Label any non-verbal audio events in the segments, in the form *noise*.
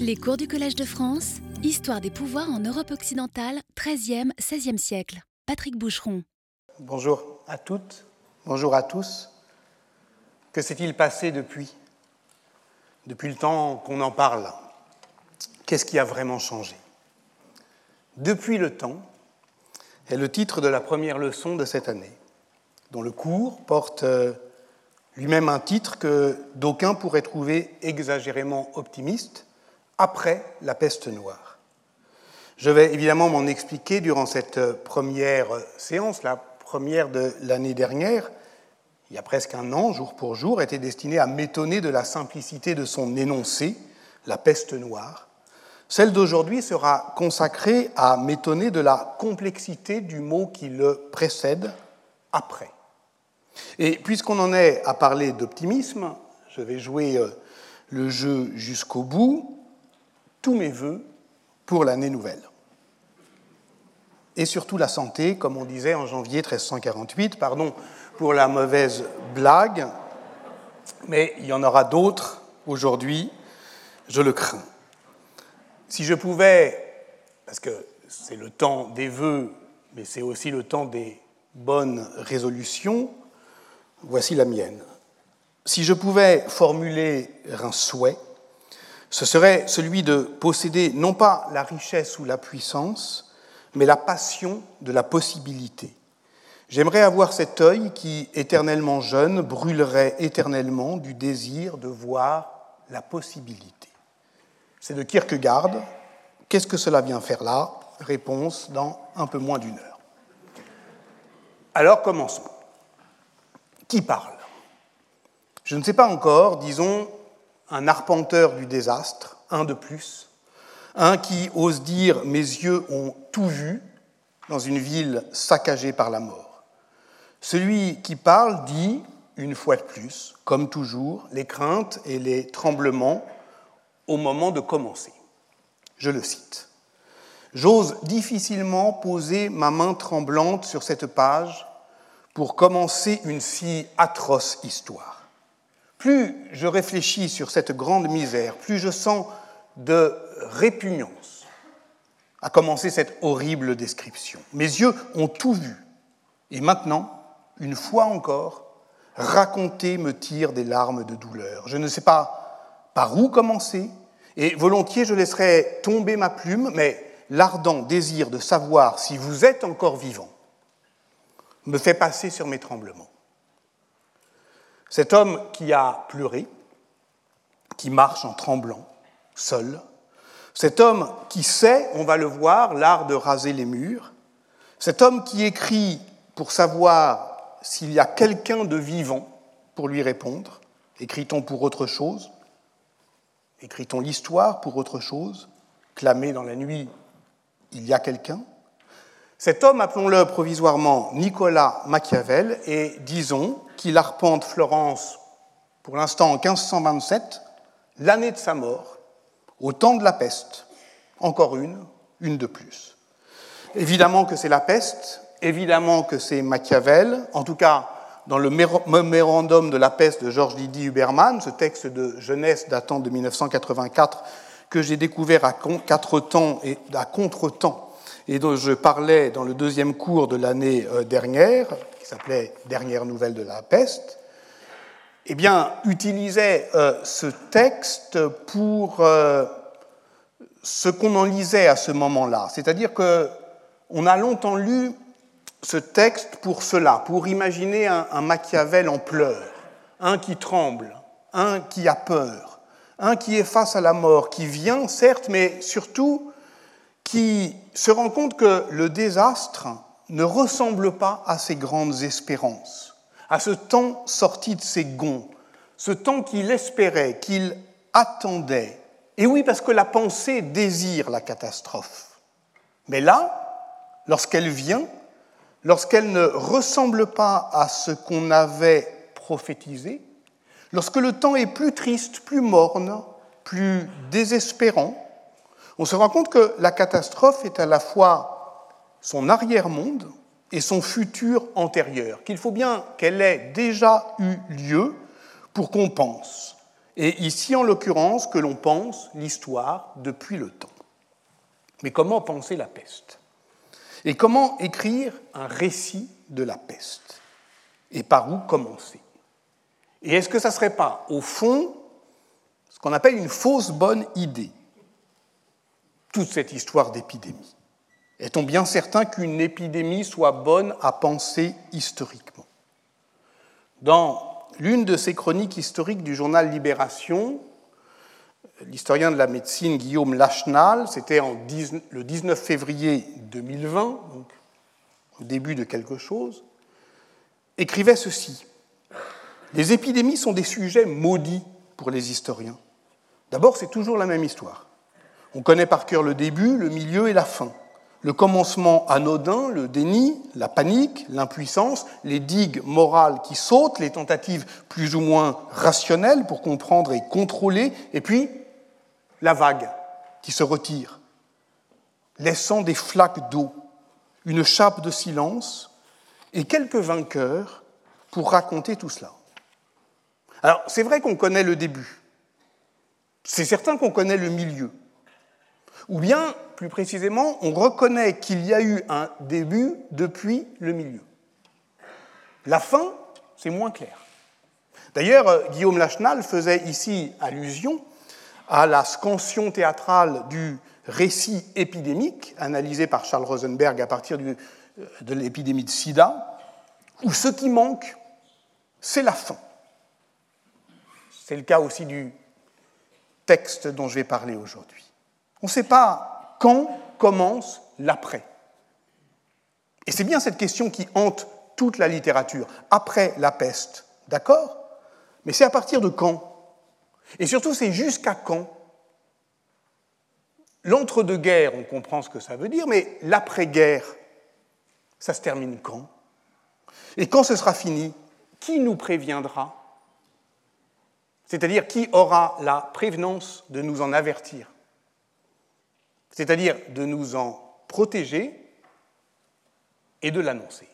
Les cours du Collège de France, Histoire des pouvoirs en Europe occidentale, 13e, 16e siècle. Patrick Boucheron. Bonjour à toutes, bonjour à tous. Que s'est-il passé depuis? Depuis le temps qu'on en parle Qu'est-ce qui a vraiment changé? Depuis le temps est le titre de la première leçon de cette année, dont le cours porte euh, lui-même un titre que d'aucuns pourraient trouver exagérément optimiste, après la peste noire. Je vais évidemment m'en expliquer durant cette première séance, la première de l'année dernière, il y a presque un an, jour pour jour, était destinée à m'étonner de la simplicité de son énoncé, la peste noire. Celle d'aujourd'hui sera consacrée à m'étonner de la complexité du mot qui le précède, après. Et puisqu'on en est à parler d'optimisme, je vais jouer euh, le jeu jusqu'au bout. Tous mes voeux pour l'année nouvelle. Et surtout la santé, comme on disait en janvier 1348, pardon pour la mauvaise blague, mais il y en aura d'autres aujourd'hui, je le crains. Si je pouvais, parce que c'est le temps des vœux, mais c'est aussi le temps des bonnes résolutions, Voici la mienne. Si je pouvais formuler un souhait, ce serait celui de posséder non pas la richesse ou la puissance, mais la passion de la possibilité. J'aimerais avoir cet œil qui, éternellement jeune, brûlerait éternellement du désir de voir la possibilité. C'est de Kierkegaard. Qu'est-ce que cela vient faire là? Réponse dans un peu moins d'une heure. Alors commençons. Qui parle? Je ne sais pas encore, disons, un arpenteur du désastre, un de plus, un qui ose dire Mes yeux ont tout vu dans une ville saccagée par la mort. Celui qui parle dit, une fois de plus, comme toujours, les craintes et les tremblements au moment de commencer. Je le cite. J'ose difficilement poser ma main tremblante sur cette page pour commencer une si atroce histoire. Plus je réfléchis sur cette grande misère, plus je sens de répugnance à commencer cette horrible description. Mes yeux ont tout vu. Et maintenant, une fois encore, raconter me tire des larmes de douleur. Je ne sais pas par où commencer, et volontiers je laisserai tomber ma plume, mais l'ardent désir de savoir si vous êtes encore vivant me fait passer sur mes tremblements. Cet homme qui a pleuré, qui marche en tremblant, seul, cet homme qui sait, on va le voir, l'art de raser les murs, cet homme qui écrit pour savoir s'il y a quelqu'un de vivant pour lui répondre, écrit-on pour autre chose Écrit-on l'histoire pour autre chose Clamé dans la nuit, il y a quelqu'un? Cet homme, appelons-le provisoirement Nicolas Machiavel, et disons qu'il arpente Florence, pour l'instant en 1527, l'année de sa mort, au temps de la peste. Encore une, une de plus. Évidemment que c'est la peste, évidemment que c'est Machiavel, en tout cas dans le mémorandum de la peste de Georges Lydie Huberman, ce texte de jeunesse datant de 1984 que j'ai découvert à quatre temps et à contre-temps et dont je parlais dans le deuxième cours de l'année euh, dernière, qui s'appelait Dernière nouvelle de la peste, eh bien, utilisait euh, ce texte pour euh, ce qu'on en lisait à ce moment-là. C'est-à-dire qu'on a longtemps lu ce texte pour cela, pour imaginer un, un Machiavel en pleurs, un qui tremble, un qui a peur, un qui est face à la mort, qui vient, certes, mais surtout qui se rend compte que le désastre ne ressemble pas à ses grandes espérances, à ce temps sorti de ses gonds, ce temps qu'il espérait, qu'il attendait. Et oui, parce que la pensée désire la catastrophe. Mais là, lorsqu'elle vient, lorsqu'elle ne ressemble pas à ce qu'on avait prophétisé, lorsque le temps est plus triste, plus morne, plus désespérant, on se rend compte que la catastrophe est à la fois son arrière-monde et son futur antérieur, qu'il faut bien qu'elle ait déjà eu lieu pour qu'on pense. Et ici en l'occurrence que l'on pense l'histoire depuis le temps. Mais comment penser la peste? Et comment écrire un récit de la peste? Et par où commencer? Et est-ce que ça ne serait pas, au fond, ce qu'on appelle une fausse bonne idée? Toute cette histoire d'épidémie Est-on bien certain qu'une épidémie soit bonne à penser historiquement? Dans l'une de ces chroniques historiques du journal Libération, l'historien de la médecine Guillaume Lachenal, c'était le 19 février 2020, donc au début de quelque chose, écrivait ceci. Les épidémies sont des sujets maudits pour les historiens. D'abord, c'est toujours la même histoire. On connaît par cœur le début, le milieu et la fin. Le commencement anodin, le déni, la panique, l'impuissance, les digues morales qui sautent, les tentatives plus ou moins rationnelles pour comprendre et contrôler, et puis la vague qui se retire, laissant des flaques d'eau, une chape de silence et quelques vainqueurs pour raconter tout cela. Alors, c'est vrai qu'on connaît le début, c'est certain qu'on connaît le milieu, ou bien, plus précisément, on reconnaît qu'il y a eu un début depuis le milieu. La fin, c'est moins clair. D'ailleurs, Guillaume Lachenal faisait ici allusion à la scansion théâtrale du récit épidémique, analysé par Charles Rosenberg à partir euh, de l'épidémie de sida, où ce qui manque, c'est la fin. C'est le cas aussi du texte dont je vais parler aujourd'hui. On ne sait pas quand commence l'après. Et c'est bien cette question qui hante toute la littérature. Après la peste, d'accord? Mais c'est à partir de quand? Et surtout, c'est jusqu'à quand? L'entre-deux-guerres, on comprend ce que ça veut dire, mais l'après-guerre, ça se termine quand? Et quand ce sera fini, qui nous préviendra? C'est-à-dire qui aura la prévenance de nous en avertir? C'est-à-dire de nous en protéger et de l'annoncer.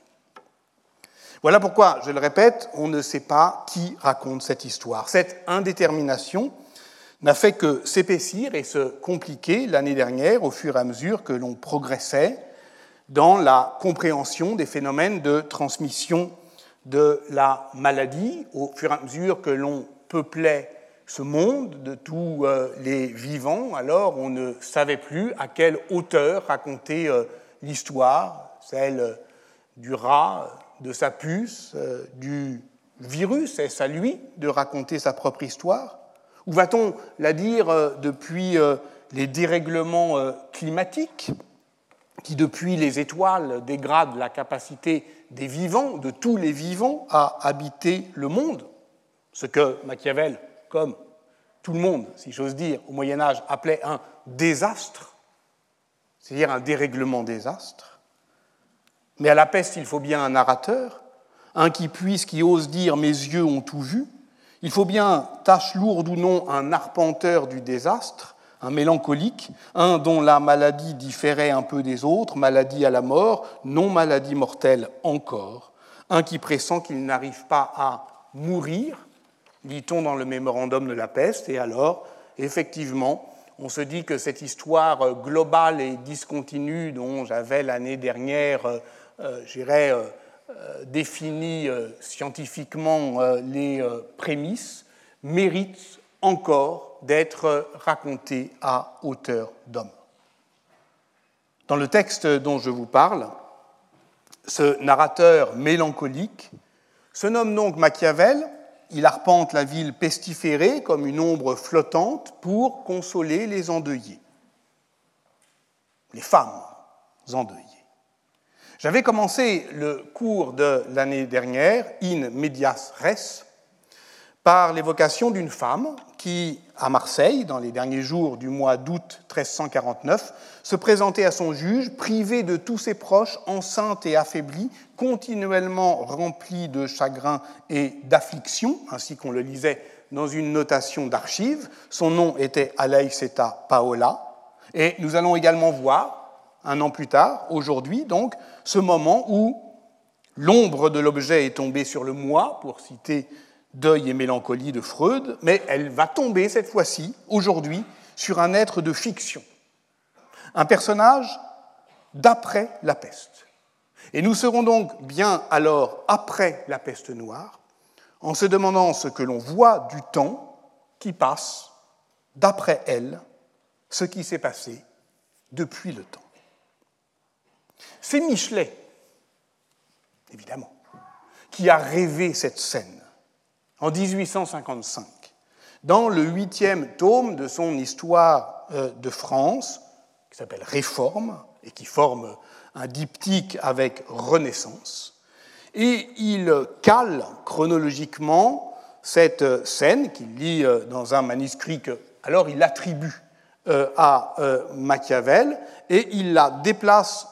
Voilà pourquoi, je le répète, on ne sait pas qui raconte cette histoire. Cette indétermination n'a fait que s'épaissir et se compliquer l'année dernière au fur et à mesure que l'on progressait dans la compréhension des phénomènes de transmission de la maladie, au fur et à mesure que l'on peuplait ce monde de tous euh, les vivants, alors on ne savait plus à quelle hauteur raconter euh, l'histoire, celle euh, du rat, de sa puce, du virus, est-ce à lui de raconter sa propre histoire? Ou va-t-on la dire depuis les dérèglements climatiques qui, depuis les étoiles, dégradent la capacité des vivants, de tous les vivants, à habiter le monde? Ce que Machiavel comme tout le monde, si j'ose dire, au Moyen Âge, appelait un désastre, c'est-à-dire un dérèglement désastre. Mais à la peste, il faut bien un narrateur, un qui puisse, qui ose dire mes yeux ont tout vu. Il faut bien, tâche lourde ou non, un arpenteur du désastre, un mélancolique, un dont la maladie différait un peu des autres, maladie à la mort, non maladie mortelle encore, un qui pressent qu'il n'arrive pas à mourir, dit-on dans le mémorandum de la peste, et alors, effectivement, on se dit que cette histoire globale et discontinue dont j'avais l'année dernière, euh, euh, j'irais, euh, défini scientifiquement les prémices, mérite encore d'être racontée à hauteur d'homme. Dans le texte dont je vous parle, ce narrateur mélancolique se nomme donc Machiavel il arpente la ville pestiférée comme une ombre flottante pour consoler les endeuillés, les femmes endeuillées. J'avais commencé le cours de l'année dernière, In medias res, par l'évocation d'une femme qui, à Marseille, dans les derniers jours du mois d'août 1349, se présentait à son juge, privée de tous ses proches, enceinte et affaiblie, continuellement remplie de chagrin et d'affliction, ainsi qu'on le lisait dans une notation d'archives. Son nom était Alaïseta Paola. Et nous allons également voir, un an plus tard, aujourd'hui donc, ce moment où l'ombre de l'objet est tombée sur le moi, pour citer Deuil et mélancolie de Freud, mais elle va tomber cette fois-ci, aujourd'hui, sur un être de fiction, un personnage d'après la peste. Et nous serons donc bien alors après la peste noire, en se demandant ce que l'on voit du temps qui passe d'après elle, ce qui s'est passé depuis le temps. C'est Michelet, évidemment, qui a rêvé cette scène en 1855, dans le huitième tome de son histoire euh, de France, qui s'appelle Réforme, et qui forme un diptyque avec Renaissance. Et il cale chronologiquement cette scène qu'il lit euh, dans un manuscrit que alors il attribue euh, à Machiavel et il la déplace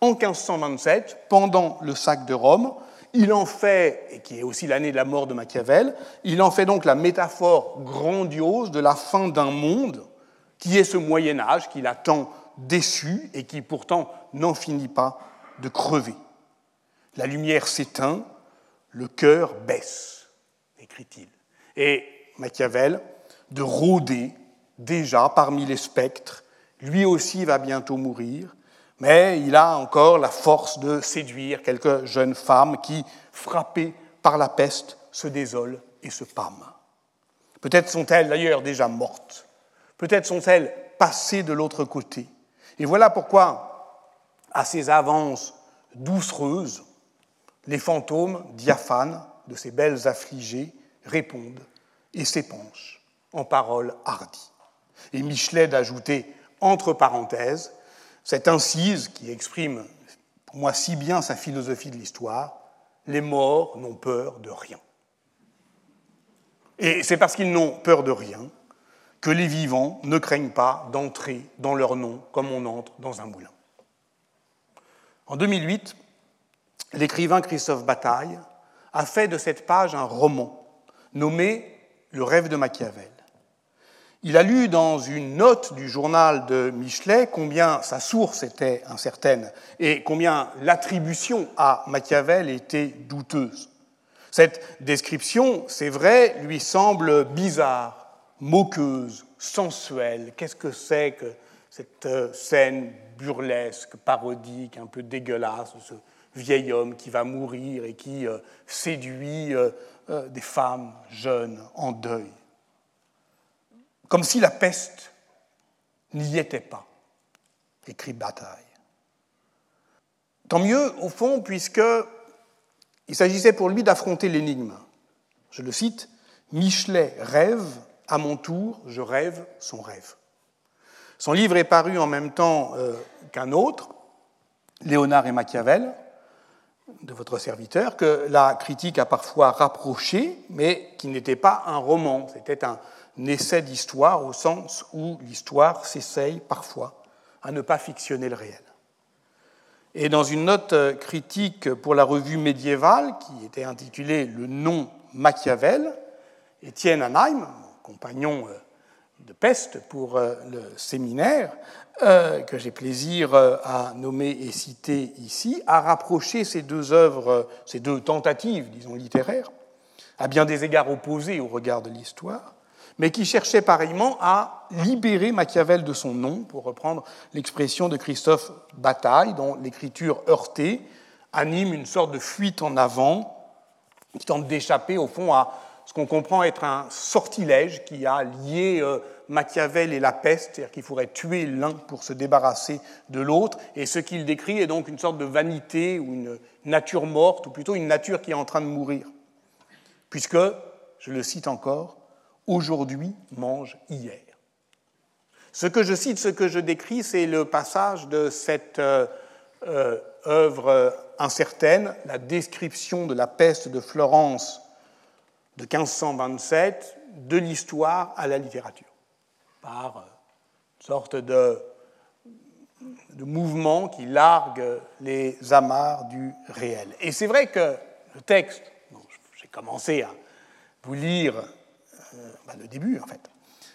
en 1527 pendant le sac de Rome il en fait, et qui est aussi l'année de la mort de Machiavel, il en fait donc la métaphore grandiose de la fin d'un monde qui est ce Moyen Âge qu'il a tant déçu et qui pourtant n'en finit pas de crever. La lumière s'éteint, le cœur baisse, écrit-il. Et Machiavel, de rôder déjà parmi les spectres, lui aussi va bientôt mourir, mais il a encore la force de séduire quelques jeunes femmes qui, frappées par la peste, se désolent et se pâment. Peut-être sont-elles d'ailleurs déjà mortes, peut-être sont-elles passées de l'autre côté. Et voilà pourquoi, à ces avances doucereuses, les fantômes diaphanes de ces belles affligées répondent et s'épanchent en paroles hardies. Et Michelet d'ajouter entre parenthèses cette incise qui exprime pour moi si bien sa philosophie de l'histoire, les morts n'ont peur de rien. Et c'est parce qu'ils n'ont peur de rien que les vivants ne craignent pas d'entrer dans leur nom comme on entre dans un moulin. En 2008, l'écrivain Christophe Bataille a fait de cette page un roman nommé Le rêve de Machiavel. Il a lu dans une note du journal de Michelet combien sa source était incertaine et combien l'attribution à Machiavel était douteuse. Cette description, c'est vrai, lui semble bizarre, moqueuse, sensuelle. Qu'est-ce que c'est que cette euh, scène burlesque, parodique, un peu dégueulasse, ce vieil homme qui va mourir et qui euh, séduit euh, des femmes jeunes en deuil? Comme si la peste n'y était pas, écrit Bataille. Tant mieux, au fond, puisqu'il s'agissait pour lui d'affronter l'énigme. Je le cite Michelet rêve, à mon tour, je rêve son rêve. Son livre est paru en même temps euh, qu'un autre, Léonard et Machiavel, de votre serviteur, que la critique a parfois rapproché, mais qui n'était pas un roman, c'était un, essai d'histoire au sens où l'histoire s'essaye parfois à ne pas fictionner le réel. Et dans une note critique pour la revue médiévale qui était intitulée Le nom Machiavel, Étienne Anheim, compagnon euh, de peste pour euh, le séminaire, euh, que j'ai plaisir à nommer et citer ici, a rapproché ces deux œuvres, ces deux tentatives, disons, littéraires, à bien des égards opposés au regard de l'histoire, mais qui cherchait pareillement à libérer Machiavel de son nom, pour reprendre l'expression de Christophe Bataille, dont l'écriture heurtée anime une sorte de fuite en avant, qui tente d'échapper au fond à ce qu'on comprend être un sortilège qui a lié euh, Machiavel et la peste, c'est-à-dire qu'il faudrait tuer l'un pour se débarrasser de l'autre, et ce qu'il décrit est donc une sorte de vanité ou une nature morte, ou plutôt une nature qui est en train de mourir. Puisque, je le cite encore, aujourd'hui mange hier. Ce que je cite, ce que je décris, c'est le passage de cette euh, euh, œuvre incertaine, la description de la peste de Florence de 1527, de l'histoire à la littérature, par une sorte de mouvement qui largue les amarres du réel. Et c'est vrai que le texte, j'ai commencé à vous lire euh, bah, le début en fait.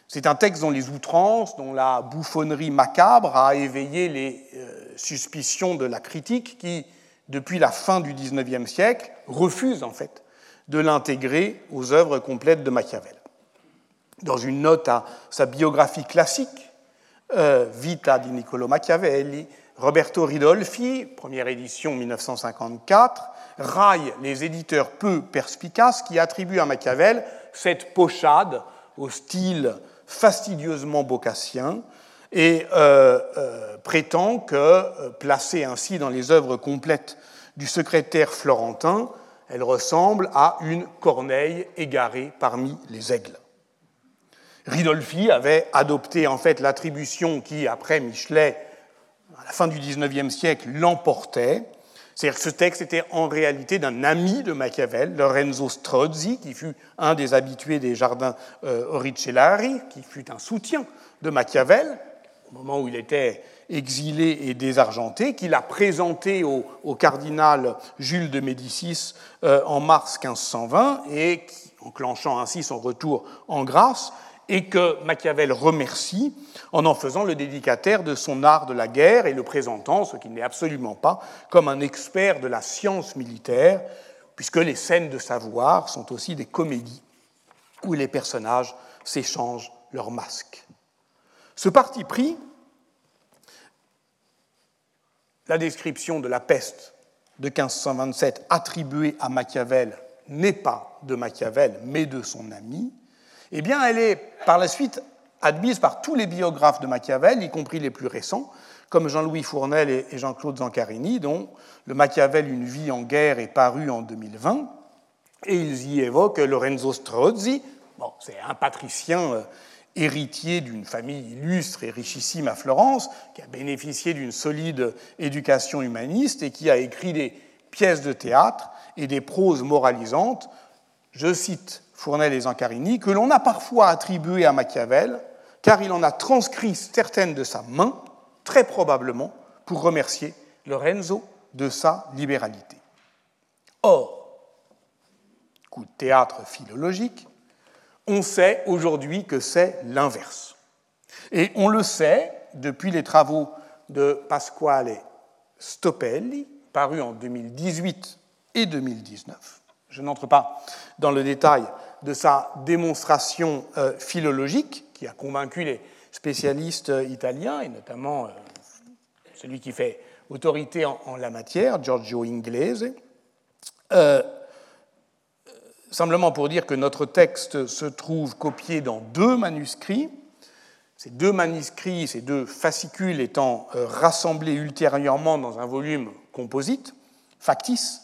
C'est un texte dont les outrances, dont la bouffonnerie macabre a éveillé les euh, suspicions de la critique qui, depuis la fin du XIXe siècle, refuse en fait de l'intégrer aux œuvres complètes de Machiavel. Dans une note à sa biographie classique, euh, Vita di Niccolo Machiavelli, Roberto Ridolfi, première édition 1954, raille les éditeurs peu perspicaces qui attribuent à Machiavel cette pochade au style fastidieusement bocassien et euh, euh, prétend que, euh, placée ainsi dans les œuvres complètes du secrétaire florentin, elle ressemble à une corneille égarée parmi les aigles. Ridolfi avait adopté en fait l'attribution qui, après Michelet, à la fin du XIXe siècle, l'emportait. C'est-à-dire que ce texte était en réalité d'un ami de Machiavel, Lorenzo Strozzi, qui fut un des habitués des jardins euh, qui fut un soutien de Machiavel, au moment où il était exilé et désargenté, qu'il a présenté au, cardinal Jules de Médicis euh, en mars 1520 et enclenchant ainsi son retour en grâce, et que Machiavel remercie en en faisant le dédicataire de son art de la guerre et le présentant, ce qu'il n'est absolument pas, comme un expert de la science militaire, puisque les scènes de savoir sont aussi des comédies où les personnages s'échangent leurs masques. Ce parti pris, la description de la peste de 1527 attribuée à Machiavel n'est pas de Machiavel, mais de son ami, eh bien, elle est par la suite admise par tous les biographes de Machiavel, y compris les plus récents, comme Jean-Louis Fournel et Jean-Claude Zancarini, dont le Machiavel Une vie en guerre est paru en 2020. Et ils y évoquent Lorenzo Strozzi, bon, c'est un patricien euh, héritier d'une famille illustre et richissime à Florence, qui a bénéficié d'une solide éducation humaniste et qui a écrit des pièces de théâtre et des proses moralisantes. Je cite Fournel et Zancarini, que l'on a parfois attribué à Machiavel, car il en a transcrit certaines de sa main, très probablement pour remercier Lorenzo de sa libéralité. Or, coup de théâtre philologique, on sait aujourd'hui que c'est l'inverse. Et on le sait depuis les travaux de Pasquale Stoppelli, parus en 2018 et 2019. Je n'entre pas dans le détail de sa démonstration euh, philologique, qui a convaincu les spécialistes euh, italiens, et notamment euh, celui qui fait autorité en, la matière, Giorgio Inglese. simplement pour dire que notre texte se trouve copié dans deux manuscrits, ces deux manuscrits, ces deux fascicules étant rassemblés ultérieurement dans un volume composite, factice,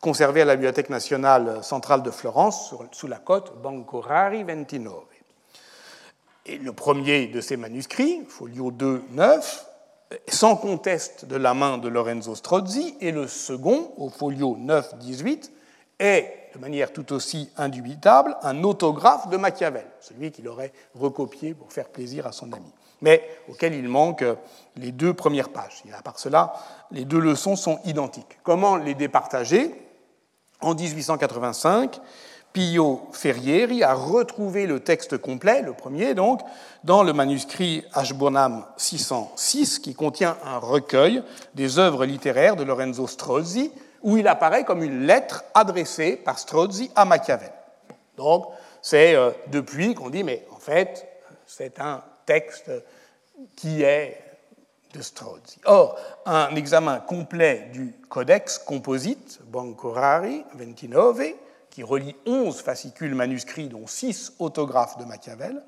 conservé à la Bibliothèque nationale centrale de Florence, sous la cote Bancorari 29. Et le premier de ces manuscrits, folio 2, 9, sans conteste de la main de Lorenzo Strozzi, et le second, au folio 9, 18, est, de manière tout aussi indubitable, un autographe de Machiavel, celui qu'il aurait recopié pour faire plaisir à son ami, mais auquel il manque les deux premières pages. Et à part cela, les deux leçons sont identiques. Comment les départager? En 1885, Pio Ferrieri a retrouvé le texte complet, le premier donc, dans le manuscrit Ashburnham 606, qui contient un recueil des œuvres littéraires de Lorenzo Strozzi, où il apparaît comme une lettre adressée par Strozzi à Machiavel. Donc, c'est euh, depuis qu'on dit, mais en fait, c'est un texte qui est de Strozzi. Or, un examen complet du Codex Composite Bancorari 29, qui relie 11 fascicules manuscrits, dont 6 autographes de Machiavel,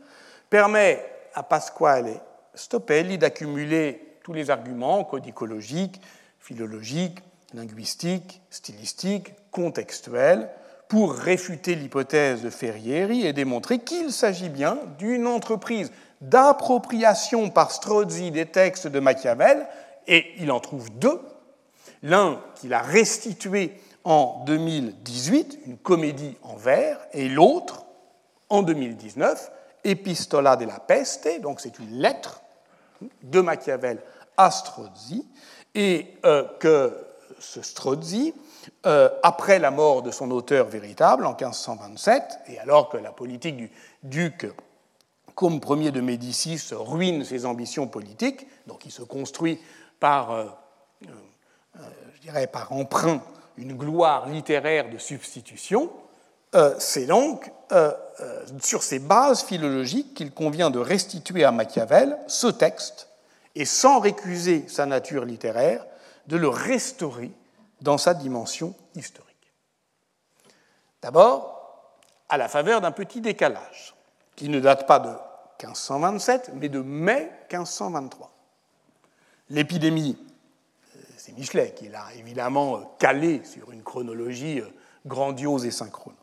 permet à Pasquale Stoppelli d'accumuler tous les arguments codicologiques, philologiques, linguistiques, stylistiques, contextuels, pour réfuter l'hypothèse de Ferrieri et démontrer qu'il s'agit bien d'une entreprise d'appropriation par Strozzi des textes de Machiavel, et il en trouve deux. L'un qu'il a restitué en 2018, une comédie en vers, et l'autre, en 2019, Epistola della Peste, donc c'est une lettre de Machiavel à Strozzi, et euh, que ce Strozzi, euh, après la mort de son auteur véritable en 1527, et alors que la politique du duc comme Ier de Médicis ruine ses ambitions politiques, donc il se construit par, euh, euh, je dirais, par emprunt une gloire littéraire de substitution, Euh, c'est donc euh, euh, sur ces bases philologiques qu'il convient de restituer à Machiavel ce texte et sans récuser sa nature littéraire, de le restaurer dans sa dimension historique. D'abord, à la faveur d'un petit décalage, qui ne date pas de 1527, mais de mai 1523. L'épidémie, c'est Michelet qui l'a évidemment calé sur une chronologie grandiose et synchrone.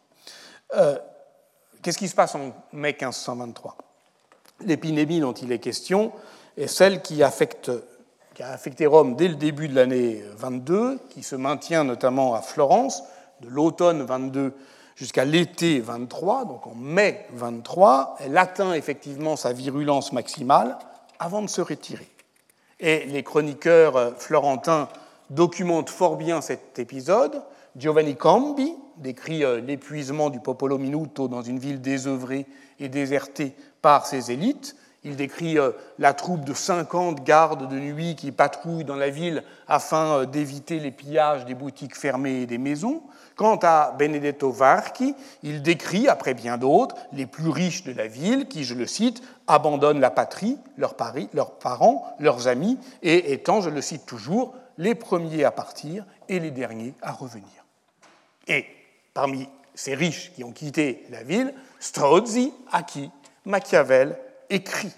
Euh, qu'est-ce qui se passe en mai 1523 L'épidémie dont il est question est celle qui, affecte, qui a affecté Rome dès le début de l'année 22, qui se maintient notamment à Florence, de l'automne 22 jusqu'à l'été 23, donc en mai 23. Elle atteint effectivement sa virulence maximale avant de se retirer. Et les chroniqueurs florentins documentent fort bien cet épisode. Giovanni Cambi, décrit euh, l'épuisement du Popolo Minuto dans une ville désœuvrée et désertée par ses élites. Il décrit euh, la troupe de 50 gardes de nuit qui patrouillent dans la ville afin euh, d'éviter les pillages des boutiques fermées et des maisons. Quant à Benedetto Varchi, il décrit, après bien d'autres, les plus riches de la ville qui, je le cite, abandonnent la patrie, leurs, leurs parents, leurs amis, et étant, je le cite toujours, les premiers à partir et les derniers à revenir. Et Parmi ces riches qui ont quitté la ville, Strozzi, à qui Machiavel écrit.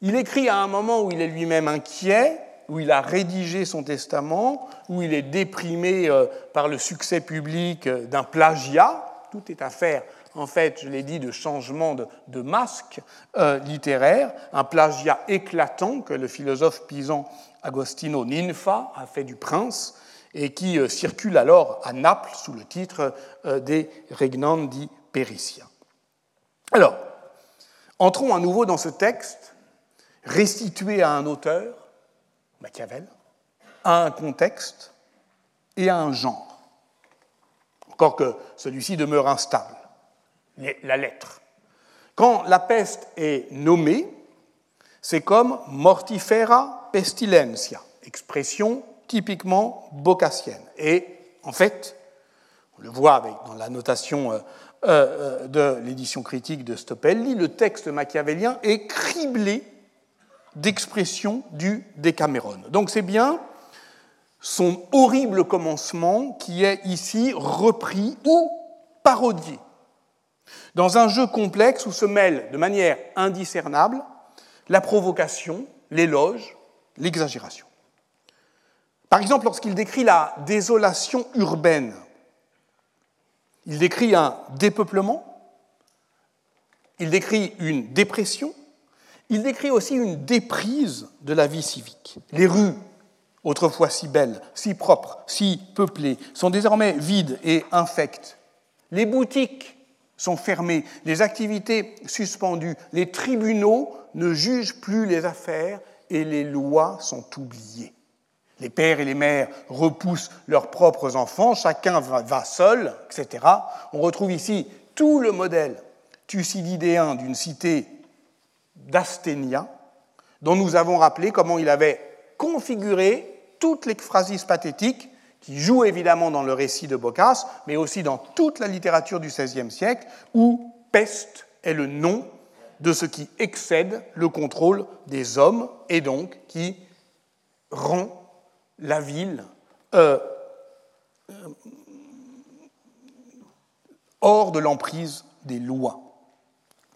Il écrit à un moment où il est lui-même inquiet, où il a rédigé son testament, où il est déprimé euh, par le succès public euh, d'un plagiat. Tout est affaire, en fait, je l'ai dit, de changement de, masque euh, littéraire, un plagiat éclatant que le philosophe pisan Agostino Ninfa a fait du prince, et qui circule alors à Naples sous le titre des Regnandi Pericia. Alors, entrons à nouveau dans ce texte, restitué à un auteur, Machiavel, à un contexte et à un genre, encore que celui-ci demeure instable, la lettre. Quand la peste est nommée, c'est comme mortifera pestilentia, expression typiquement bocassienne. Et en fait, on le voit dans la notation euh, euh, de l'édition critique de Stoppelli, le texte machiavélien est criblé d'expressions du Décameron. Donc c'est bien son horrible commencement qui est ici repris ou parodié dans un jeu complexe où se mêlent de manière indiscernable la provocation, l'éloge, l'exagération. Par exemple, lorsqu'il décrit la désolation urbaine, il décrit un dépeuplement, il décrit une dépression, il décrit aussi une déprise de la vie civique. Les rues, autrefois si belles, si propres, si peuplées, sont désormais vides et infectes. Les boutiques sont fermées, les activités suspendues, les tribunaux ne jugent plus les affaires et les lois sont oubliées. Les pères et les mères repoussent leurs propres enfants, chacun va seul, etc. On retrouve ici tout le modèle thucydidéen d'une cité d'Asténia, dont nous avons rappelé comment il avait configuré toutes les phrases pathétiques qui jouent évidemment dans le récit de Boccace, mais aussi dans toute la littérature du XVIe siècle, où peste est le nom de ce qui excède le contrôle des hommes et donc qui rend la ville euh, euh, hors de l'emprise des lois.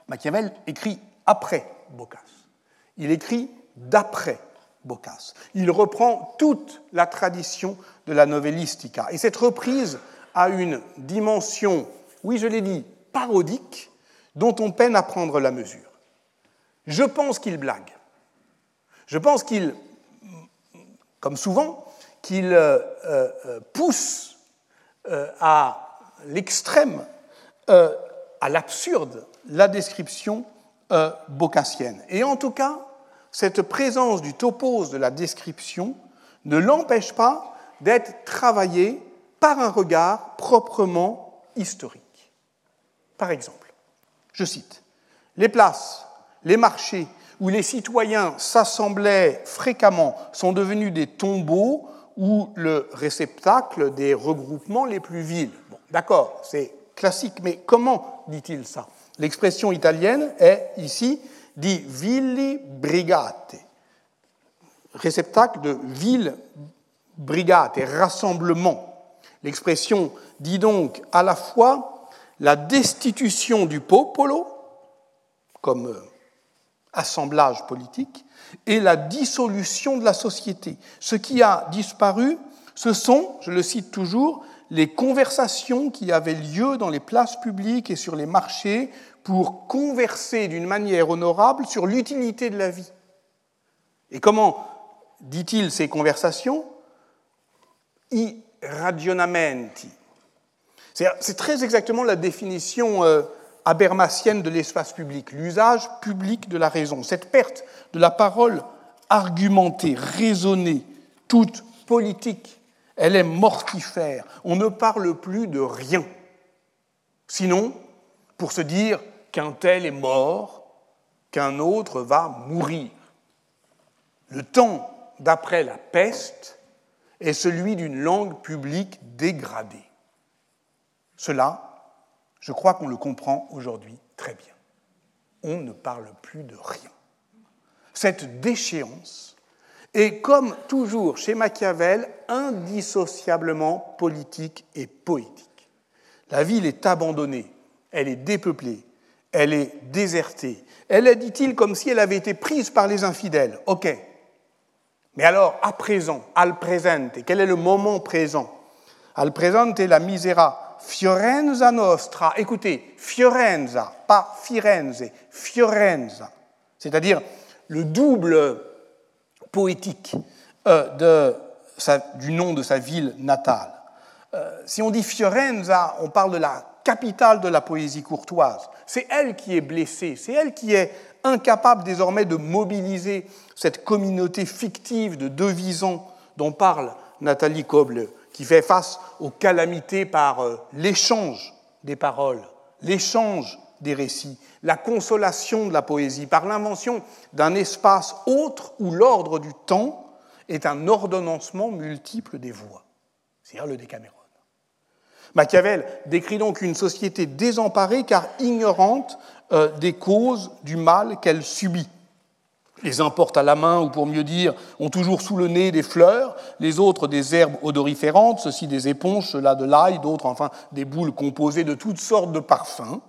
Machiavel écrit après Boccace. Il écrit d'après Boccace. Il reprend toute la tradition de la novellistica. Et cette reprise a une dimension, oui je l'ai dit, parodique, dont on peine à prendre la mesure. Je pense qu'il blague. Je pense qu'il comme souvent, qu'il euh, euh, pousse euh, à l'extrême, à l'absurde, la description bocassienne. Et en tout cas, cette présence du topos de la description ne l'empêche pas d'être travaillé par un regard proprement historique. Par exemple, je cite, Les places, les marchés, où les citoyens s'assemblaient fréquemment sont devenus des tombeaux ou le réceptacle des regroupements les plus vils. Bon, D'accord, c'est classique. Mais comment dit-il ça? L'expression italienne est ici dit villi brigate, réceptacle de ville brigate, rassemblement. L'expression dit donc à la fois la destitution du popolo, comme euh, assemblage politique, et la dissolution de la société. Ce qui a disparu, ce sont, je le cite toujours, les conversations qui avaient lieu dans les places publiques et sur les marchés pour converser d'une manière honorable sur l'utilité de la vie. Et comment dit-il ces conversations I ragionamenti. C'est très exactement la définition euh, de l'espace public, l'usage public de la raison, cette perte de la parole argumentée, raisonnée, toute politique, elle est mortifère. On ne parle plus de rien. Sinon, pour se dire qu'un tel est mort, qu'un autre va mourir. Le temps d'après la peste est celui d'une langue publique dégradée. Cela, je crois qu'on le comprend aujourd'hui très bien. On ne parle plus de rien. Cette déchéance est, comme toujours chez Machiavel, indissociablement politique et poétique. La ville est abandonnée, elle est dépeuplée, elle est désertée. Elle est, dit-il, comme si elle avait été prise par les infidèles. OK. Mais alors, à présent, al presente, quel est le moment présent? Al presente, la misera Fiorenza nostra. Écoutez, Fiorenza, pas Firenze, Fiorenza. C'est-à-dire le double poétique euh, du nom de sa ville natale. Euh, si on dit Fiorenza, on parle de la capitale de la poésie courtoise. C'est elle qui est blessée, c'est elle qui est incapable désormais de mobiliser cette communauté fictive de devisants dont parle Nathalie Koble, qui fait face aux calamités par euh, l'échange des paroles, l'échange des récits, la consolation de la poésie, par l'invention d'un espace autre où l'ordre du temps est un ordonnancement multiple des voix, c'est-à-dire le Décaméron. Machiavel décrit donc une société désemparée car ignorante euh, des causes du mal qu'elle subit. Les uns portent à la main, ou pour mieux dire, ont toujours sous le nez des fleurs, les autres des herbes odoriférantes, ceux-ci des éponges, ceux-là de l'ail, d'autres enfin des boules composées de toutes sortes de parfums.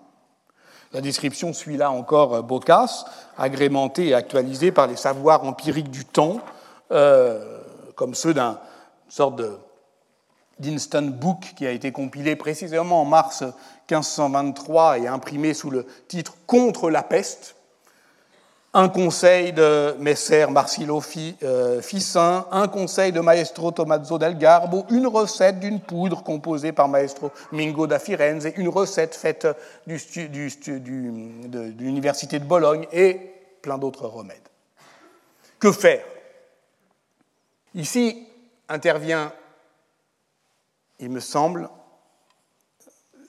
La description suit là encore euh, Boccace, agrémentée et actualisée par les savoirs empiriques du temps, euh, comme ceux d'un sorte d'Instant Book qui a été compilé précisément en mars 1523 et imprimé sous le titre Contre la peste. Un conseil de Messer Marsilio euh, Fissin, un conseil de Maestro Tommaso del Garbo, une recette d'une poudre composée par Maestro Mingo da Firenze, une recette faite de l'Université de Bologne et plein d'autres remèdes. Que faire? Ici intervient il me semble,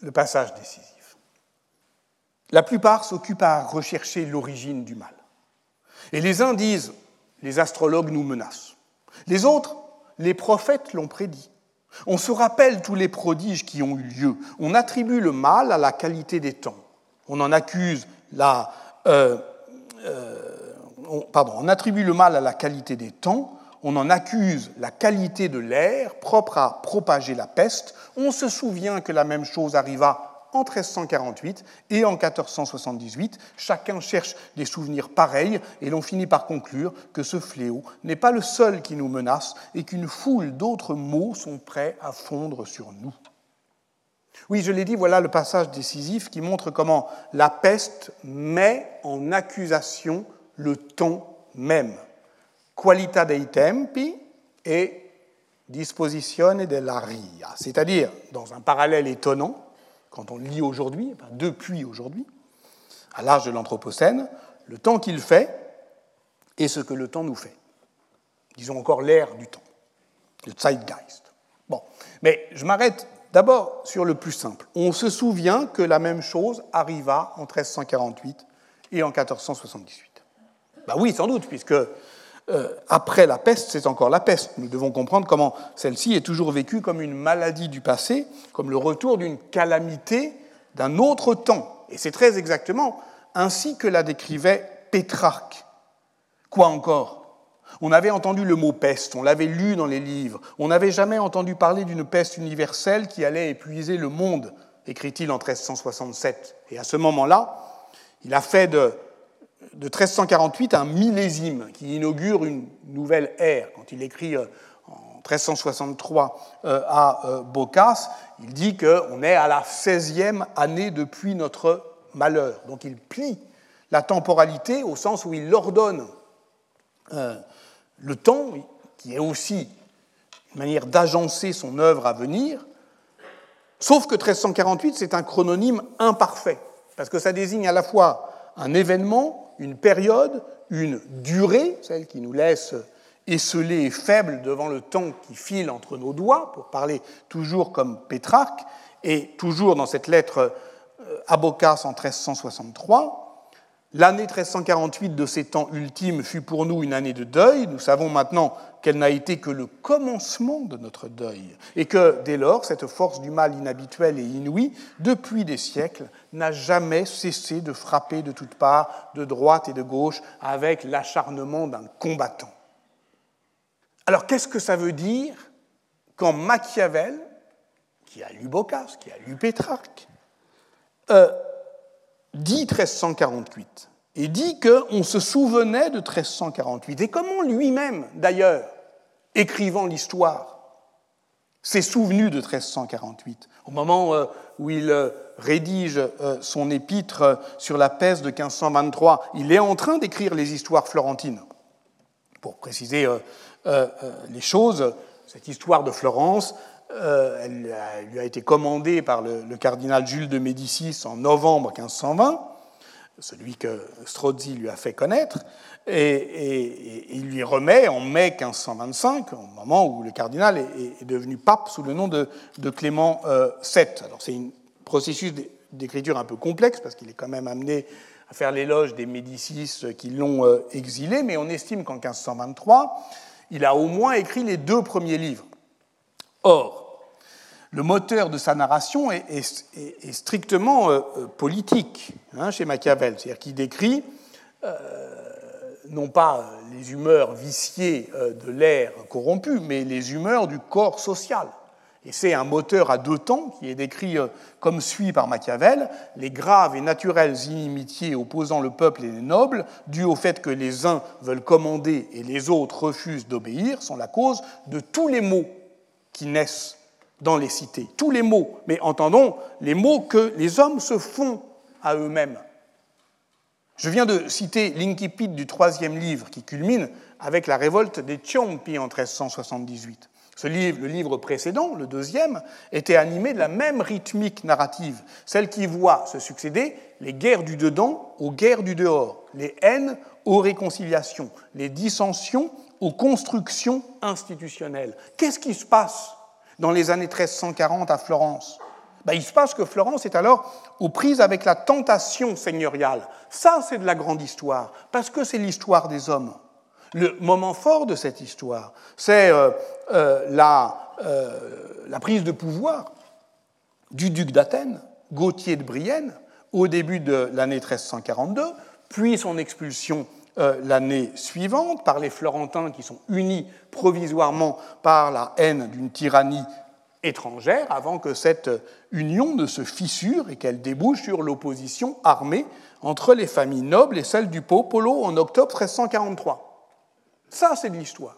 le passage décisif. La plupart s'occupent à rechercher l'origine du mal. Et les uns disent, les astrologues nous menacent. Les autres, les prophètes l'ont prédit. On se rappelle tous les prodiges qui ont eu lieu. On attribue le mal à la qualité des temps. On en accuse la... Euh, euh, on attribue le mal à la qualité des temps on en accuse la qualité de l'air propre à propager la peste. On se souvient que la même chose arriva en 1348 et en 1478. Chacun cherche des souvenirs pareils et l'on finit par conclure que ce fléau n'est pas le seul qui nous menace et qu'une foule d'autres maux sont prêts à fondre sur nous. Oui, je l'ai dit, voilà le passage décisif qui montre comment la peste met en accusation le temps même qualità dei tempi et disposizione dell'aria. C'est-à-dire, dans un parallèle étonnant, quand on lit aujourd'hui, depuis aujourd'hui, à l'âge de l'Anthropocène, le temps qu'il fait et ce que le temps nous fait. Disons encore l'ère du temps, le Zeitgeist. Bon, mais je m'arrête d'abord sur le plus simple. On se souvient que la même chose arriva en 1348 et en 1478. Ben oui, sans doute, puisque euh, après la peste, c'est encore la peste. Nous devons comprendre comment celle-ci est toujours vécue comme une maladie du passé, comme le retour d'une calamité d'un autre temps. Et c'est très exactement ainsi que la décrivait Pétrarque. Quoi encore? On avait entendu le mot peste, on l'avait lu dans les livres, on n'avait jamais entendu parler d'une peste universelle qui allait épuiser le monde, écrit-il en 1367. Et à ce moment-là, il a fait de, de 1348 un millésime qui inaugure une nouvelle ère. Quand il écrit euh, en 1363 euh, à euh, Bocas, il dit qu'on est à la 16e année depuis notre malheur. Donc il plie la temporalité au sens où il ordonne le temps, qui est aussi une manière d'agencer son œuvre à venir, sauf que 1348, c'est un chrononyme imparfait, parce que ça désigne à la fois un événement, une période, une durée, celle qui nous laisse esselés et faibles devant le temps qui file entre nos doigts, pour parler toujours comme Pétrarque, et toujours dans cette lettre à Bocas en 1363. L'année 1348 de ces temps ultimes fut pour nous une année de deuil. Nous savons maintenant qu'elle n'a été que le commencement de notre deuil et que dès lors, cette force du mal inhabituelle et inouïe, depuis des siècles, n'a jamais cessé de frapper de toutes parts, de droite et de gauche, avec l'acharnement d'un combattant. Alors qu'est-ce que ça veut dire quand Machiavel, qui a lu Boccace, qui a lu Pétrarque, euh, dit 1348 et dit qu'on se souvenait de 1348 et comment lui-même, d'ailleurs, écrivant l'histoire, s'est souvenu de 1348 au moment euh, où il euh, rédige son épître sur la peste de 1523. Il est en train d'écrire les histoires florentines. Pour préciser les choses, cette histoire de Florence, euh, elle, lui a été commandée par le, cardinal Jules de Médicis en novembre 1520, celui que Strozzi lui a fait connaître, et, il lui remet en mai 1525, au moment où le cardinal est, devenu pape sous le nom de, Clément VII. Euh, Alors c'est un processus d'écriture un peu complexe, parce qu'il est quand même amené à faire l'éloge des Médicis qui l'ont euh, exilé, mais on estime qu'en 1523, il a au moins écrit les deux premiers livres. Or, le moteur de sa narration est, strictement euh, euh, politique hein, chez Machiavel, c'est-à-dire qu'il décrit euh, non pas les humeurs viciées de l'air corrompu, mais les humeurs du corps social. Et c'est un moteur à deux temps qui est décrit comme suit par Machiavel les graves et naturelles inimitiés opposant le peuple et les nobles, dues au fait que les uns veulent commander et les autres refusent d'obéir, sont la cause de tous les maux qui naissent dans les cités. Tous les mots, mais entendons les mots que les hommes se font à eux-mêmes. Je viens de citer l'incipit du troisième livre qui culmine avec la révolte des Ciompi en 1378. Ce livre, le livre précédent, le deuxième, était animé de la même rythmique narrative, celle qui voit se succéder les guerres du dedans aux guerres du dehors, les haines aux réconciliations, les dissensions aux constructions institutionnelles. Qu'est-ce qui se passe dans les années 1340 à Florence ben, Il se passe que Florence est alors aux prises avec la tentation seigneuriale. Ça, c'est de la grande histoire, parce que c'est l'histoire des hommes. Le moment fort de cette histoire, c'est euh, euh, la, euh, la prise de pouvoir du duc d'Athènes, Gauthier de Brienne, au début de l'année 1342, puis son expulsion euh, l'année suivante par les Florentins qui sont unis provisoirement par la haine d'une tyrannie étrangère avant que cette union ne se fissure et qu'elle débouche sur l'opposition armée entre les familles nobles et celles du Popolo en octobre 1343. Ça, c'est de l'histoire.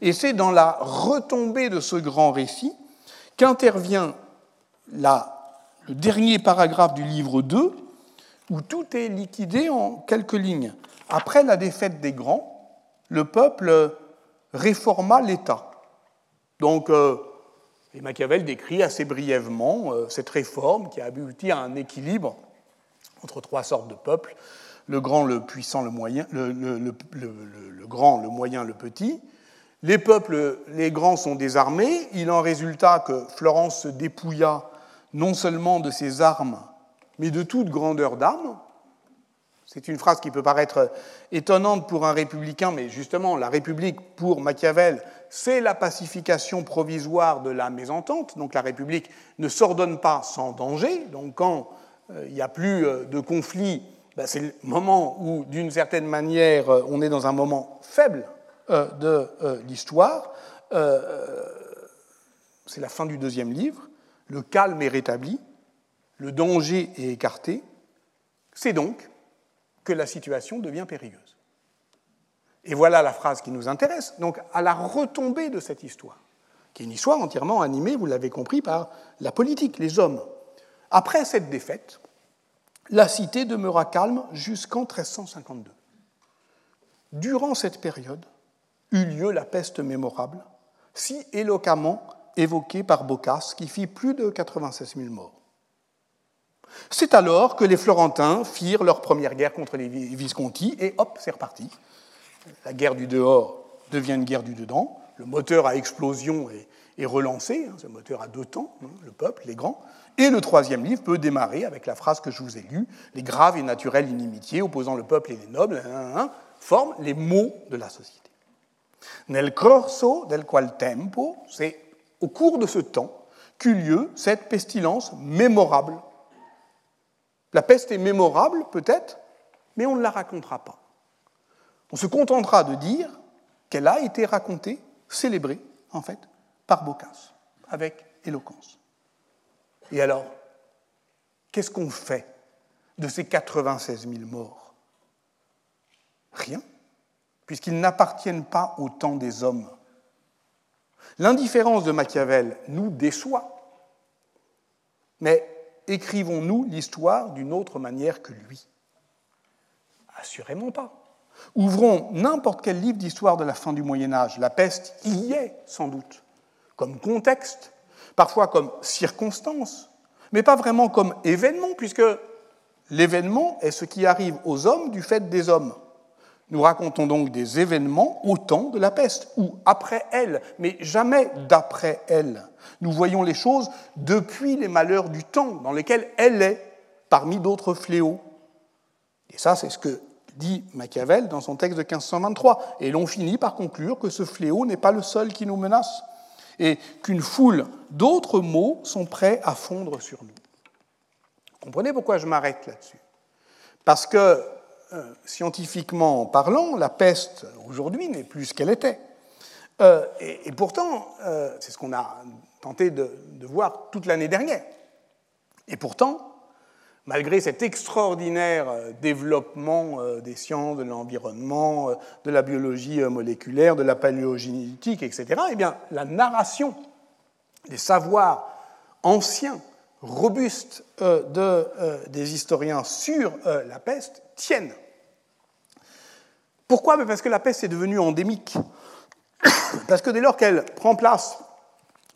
Et c'est dans la retombée de ce grand récit qu'intervient le dernier paragraphe du livre 2, où tout est liquidé en quelques lignes. Après la défaite des grands, le peuple réforma l'État. Donc, euh, Machiavel décrit assez brièvement euh, cette réforme qui a abouti à un équilibre entre trois sortes de peuples, le grand, le puissant, le moyen, le, grand, le moyen, le petit. Les peuples, les grands sont désarmés. Il en résulta que Florence se dépouilla non seulement de ses armes, mais de toute grandeur d'âme. C'est une phrase qui peut paraître étonnante pour un républicain, mais justement, la République, pour Machiavel, c'est la pacification provisoire de la mésentente. Donc la République ne s'ordonne pas sans danger. Donc quand il n'y a plus de conflit, ben, c'est le moment où, d'une certaine manière, on est dans un moment faible de l'histoire. c'est la fin du deuxième livre. Le calme est rétabli, le danger est écarté. C'est donc que la situation devient périlleuse. Et voilà la phrase qui nous intéresse, donc à la retombée de cette histoire, qui est une histoire entièrement animée, vous l'avez compris, par la politique, les hommes. Après cette défaite, la cité demeura calme jusqu'en 1352. Durant cette période eut lieu la peste mémorable, si éloquemment évoquée par Boccace, qui fit plus de 96 000 morts. C'est alors que les Florentins firent leur première guerre contre les Visconti, et hop, c'est reparti. La guerre du dehors devient une guerre du dedans. Le moteur à explosion est, relancé, hein, ce moteur à deux temps, hein, le peuple, les grands. Et le troisième livre peut démarrer avec la phrase que je vous ai lue Les graves et naturelles inimitiés opposant le peuple et les nobles hein, forment les mots de la société. Nel corso del qual tempo, c'est au cours de ce temps qu'eut lieu cette pestilence mémorable la peste est mémorable, peut-être, mais on ne la racontera pas. On se contentera de dire qu'elle a été racontée, célébrée, en fait, par Boccace, avec éloquence. Et alors, qu'est-ce qu'on fait de ces 96 000 morts? Rien, puisqu'ils n'appartiennent pas au temps des hommes. L'indifférence de Machiavel nous déçoit, mais écrivons-nous l'histoire d'une autre manière que lui? Assurément pas. Ouvrons n'importe quel livre d'histoire de la fin du Moyen Âge. La peste y est sans doute, comme contexte, parfois comme circonstance, mais pas vraiment comme événement, puisque l'événement est ce qui arrive aux hommes du fait des hommes. Nous racontons donc des événements au temps de la peste, ou après elle, mais jamais d'après elle. Nous voyons les choses depuis les malheurs du temps dans lesquels elle est, parmi d'autres fléaux. Et ça, c'est ce que dit Machiavel dans son texte de 1523. Et l'on finit par conclure que ce fléau n'est pas le seul qui nous menace, et qu'une foule d'autres maux sont prêts à fondre sur nous. Comprenez pourquoi je m'arrête là-dessus? Parce que euh, scientifiquement parlant, la peste aujourd'hui n'est plus ce qu'elle était. Euh, et, pourtant, euh, c'est ce qu'on a tenté de, voir toute l'année dernière. Et pourtant, malgré cet extraordinaire développement des sciences, de l'environnement, de la biologie moléculaire, de la paléogénétique, etc., eh bien, la narration des savoirs anciens, robustes de, des historiens sur la peste tiennent. Pourquoi? Parce que la peste est devenue endémique. *coughs* Parce que dès lors qu'elle prend place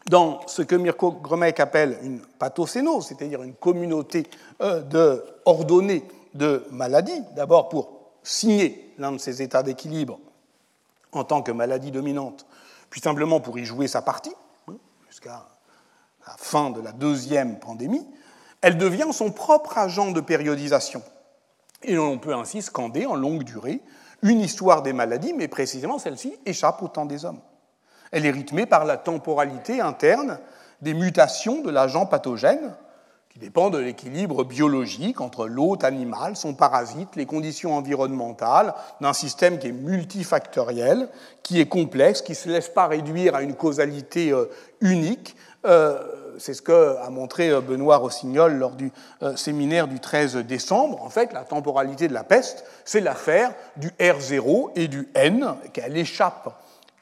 dans ce que Mirko Gromek appelle une pathocénose, c'est-à-dire une communauté euh, de, ordonnée de maladies, d'abord pour signer l'un de ces états d'équilibre en tant que maladie dominante, puis simplement pour y jouer sa partie, hein, jusqu'à la fin de la deuxième pandémie, elle devient son propre agent de périodisation. Et on peut ainsi scander en longue durée une histoire des maladies, mais précisément celle-ci échappe au temps des hommes. Elle est rythmée par la temporalité interne des mutations de l'agent pathogène, qui dépend de l'équilibre biologique entre l'hôte animal, son parasite, les conditions environnementales, d'un système qui est multifactoriel, qui est complexe, qui ne se laisse pas réduire à une causalité euh, unique. Euh, c'est ce qu'a montré euh, Benoît Rossignol lors du euh, séminaire du 13 décembre. En fait, la temporalité de la peste, c'est l'affaire du R0 et du N, qu'elle échappe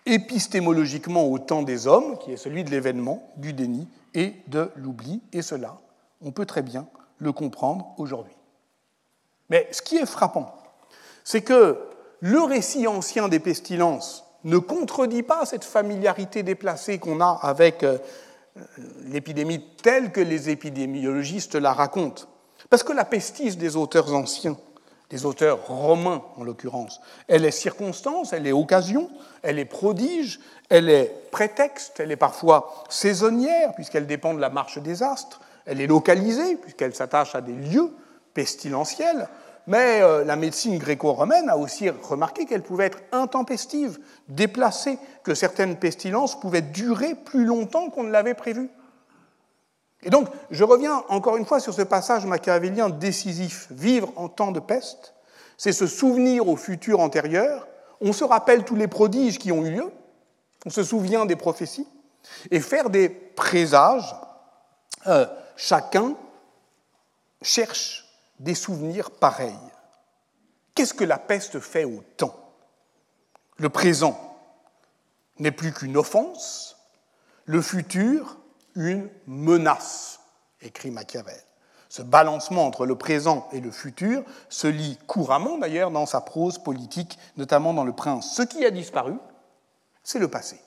épistémologiquement au temps des hommes, qui est celui de l'événement, du déni et de l'oubli. Et cela, on peut très bien le comprendre aujourd'hui. Mais ce qui est frappant, c'est que le récit ancien des pestilences ne contredit pas cette familiarité déplacée qu'on a avec euh, l'épidémie telle que les épidémiologistes la racontent. Parce que la pestis des auteurs anciens, des auteurs romains en l'occurrence, elle est circonstance, elle est occasion, elle est prodige, elle est prétexte, elle est parfois saisonnière puisqu'elle dépend de la marche des astres, elle est localisée puisqu'elle s'attache à des lieux pestilentiels, mais euh, la médecine gréco-romaine a aussi remarqué qu'elle pouvait être intempestive, déplacée, que certaines pestilences pouvaient durer plus longtemps qu'on ne l'avait prévu. Et donc, je reviens encore une fois sur ce passage machiavélien décisif. Vivre en temps de peste, c'est se souvenir au futur antérieur, on se rappelle tous les prodiges qui ont eu lieu, on se souvient des prophéties, et faire des présages, euh, chacun cherche des souvenirs pareils. Qu'est-ce que la peste fait au temps? Le présent n'est plus qu'une offense, le futur une menace, écrit Machiavel. Ce balancement entre le présent et le futur se lit couramment d'ailleurs dans sa prose politique, notamment dans Le Prince. Ce qui a disparu, c'est le passé.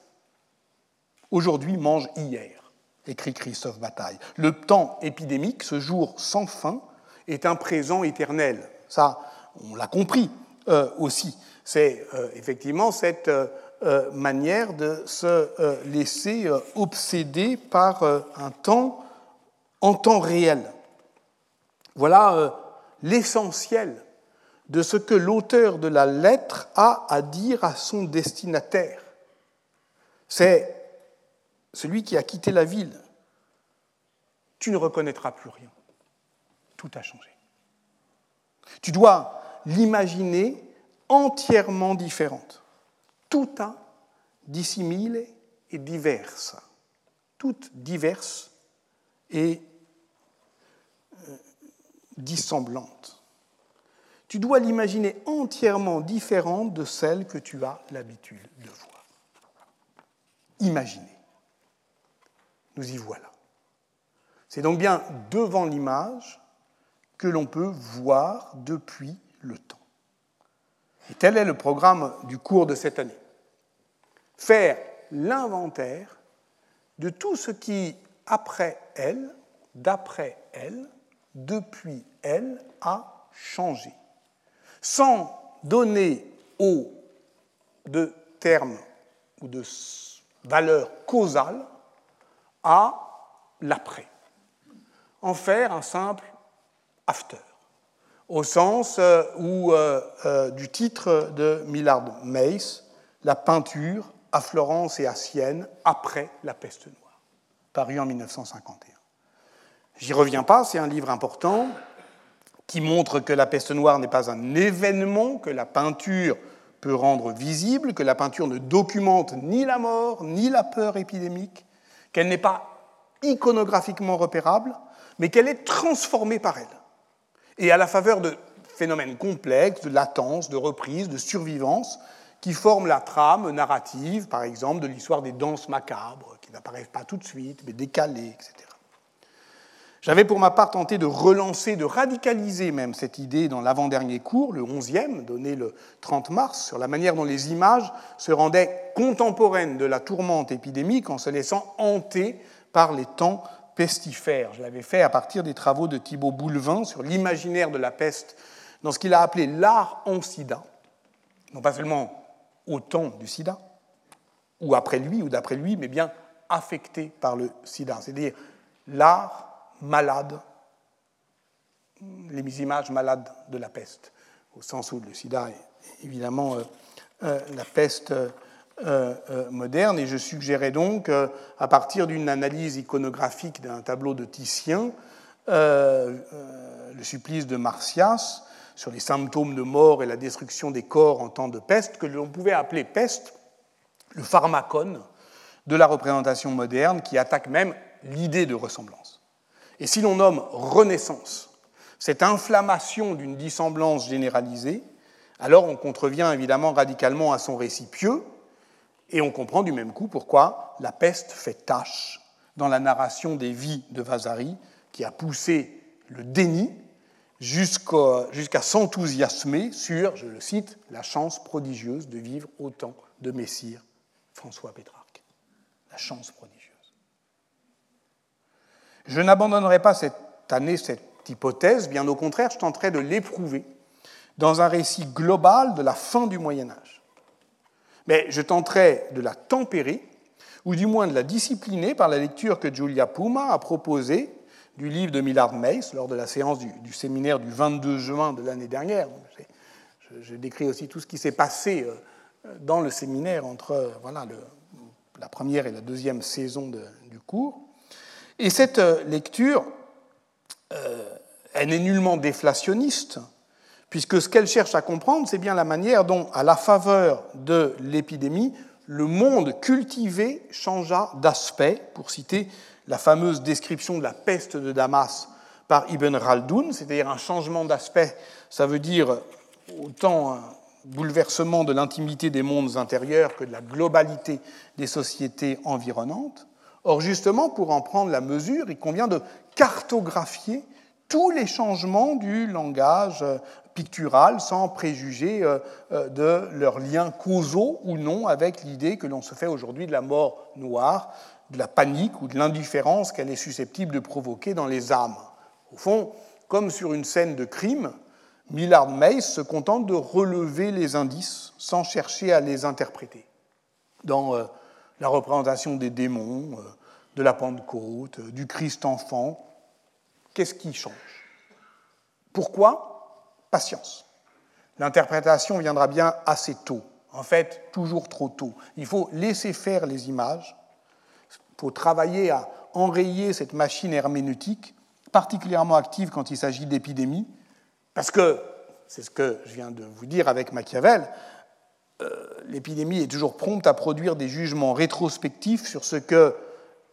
Aujourd'hui mange hier, écrit Christophe Bataille. Le temps épidémique, ce jour sans fin, est un présent éternel. Ça, on l'a compris euh, aussi. C'est euh, effectivement cette euh, manière de se laisser obséder par un temps en temps réel. Voilà l'essentiel de ce que l'auteur de la lettre a à dire à son destinataire. C'est celui qui a quitté la ville. Tu ne reconnaîtras plus rien. Tout a changé. Tu dois l'imaginer entièrement différente tuta dissimile et diverse, toutes diverses et euh, dissemblantes. Tu dois l'imaginer entièrement différente de celle que tu as l'habitude de voir. Imaginer. Nous y voilà. C'est donc bien devant l'image que l'on peut voir depuis le temps. Et tel est le programme du cours de cette année faire l'inventaire de tout ce qui, après elle, d'après elle, depuis elle, a changé, sans donner au de termes ou de valeur causale à l'après. En faire un simple au sens euh, où, euh, euh, du titre de Millard Mace, la peinture à Florence et à Sienne après la peste noire, paru en 1951. J'y reviens pas, c'est un livre important qui montre que la peste noire n'est pas un événement que la peinture peut rendre visible, que la peinture ne documente ni la mort ni la peur épidémique, qu'elle n'est pas iconographiquement repérable, mais qu'elle est transformée par elle. Et à la faveur de phénomènes complexes, de latence, de reprise, de survivance, qui forment la trame narrative, par exemple, de l'histoire des danses macabres, qui n'apparaissent pas tout de suite, mais décalées, etc. J'avais pour ma part tenté de relancer, de radicaliser même cette idée dans l'avant-dernier cours, le 11e, donné le 30 mars, sur la manière dont les images se rendaient contemporaines de la tourmente épidémique en se laissant hanter par les temps pestifères. Je l'avais fait à partir des travaux de Thibaut Boulevin sur l'imaginaire de la peste dans ce qu'il a appelé l'art en sida. Non pas seulement au temps du sida, ou après lui, ou d'après lui, mais bien affecté par le sida, c'est-à-dire l'art malade, les images malades de la peste, au sens où le sida est évidemment euh, euh, la peste euh, moderne, et je suggérais donc, à partir d'une analyse iconographique d'un tableau de Titien, le supplice de Martias, sur les symptômes de mort et la destruction des corps en temps de peste, que l'on pouvait appeler peste, le pharmacone de la représentation moderne qui attaque même l'idée de ressemblance. Et si l'on nomme renaissance cette inflammation d'une dissemblance généralisée, alors on contrevient évidemment radicalement à son récit pieux, et on comprend du même coup pourquoi la peste fait tâche dans la narration des vies de Vasari, qui a poussé le déni jusqu'à s'enthousiasmer sur, je le cite, la chance prodigieuse de vivre au temps de Messire François Pétrarque. La chance prodigieuse. Je n'abandonnerai pas cette année cette hypothèse, bien au contraire, je tenterai de l'éprouver dans un récit global de la fin du Moyen Âge. Mais je tenterai de la tempérer, ou du moins de la discipliner par la lecture que Giulia Puma a proposée du livre de Millard Mace lors de la séance du, séminaire du 22 juin de l'année dernière. Je, décris aussi tout ce qui s'est passé euh, dans le séminaire entre voilà, la première et la deuxième saison du cours. Et cette euh, lecture, euh, elle n'est nullement déflationniste, puisque ce qu'elle cherche à comprendre, c'est bien la manière dont, à la faveur de l'épidémie, le monde cultivé changea d'aspect, pour citer la fameuse description de la peste de Damas par Ibn Khaldoun, c'est-à-dire un changement d'aspect, ça veut dire autant un bouleversement de l'intimité des mondes intérieurs que de la globalité des sociétés environnantes. Or, justement, pour en prendre la mesure, il convient de cartographier tous les changements du langage pictural sans préjuger euh, euh, de leurs liens causaux ou non avec l'idée que l'on se fait aujourd'hui de la mort noire, de la panique ou de l'indifférence qu'elle est susceptible de provoquer dans les âmes. Au fond, comme sur une scène de crime, Millard Mays se contente de relever les indices sans chercher à les interpréter. Dans euh, la représentation des démons, de la Pentecôte, du Christ enfant, qu'est-ce qui change? Pourquoi? Patience. L'interprétation viendra bien assez tôt, en fait toujours trop tôt. Il faut laisser faire les images, il faut travailler à enrayer cette machine herméneutique, particulièrement active quand il s'agit d'épidémies, parce que, c'est ce que je viens de vous dire avec Machiavel, euh, l'épidémie est toujours prompte à produire des jugements rétrospectifs sur ce que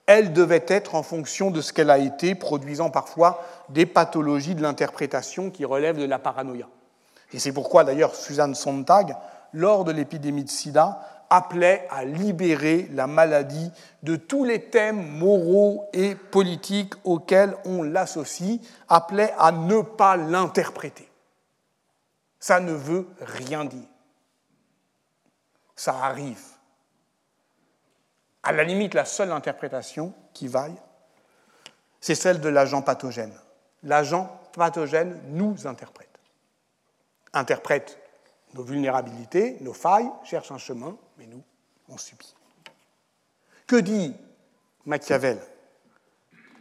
elle devait être en fonction de ce qu'elle a été, produisant parfois des pathologies de l'interprétation qui relèvent de la paranoïa. Et c'est pourquoi d'ailleurs Suzanne Sontag, lors de l'épidémie de sida, appelait à libérer la maladie de tous les thèmes moraux et politiques auxquels on l'associe, appelait à ne pas l'interpréter. Ça ne veut rien dire. Ça arrive à la limite, la seule interprétation qui vaille, c'est celle de l'agent pathogène. L'agent pathogène nous interprète. Interprète nos vulnérabilités, nos failles, cherche un chemin, mais nous, on subit. Que dit Machiavel,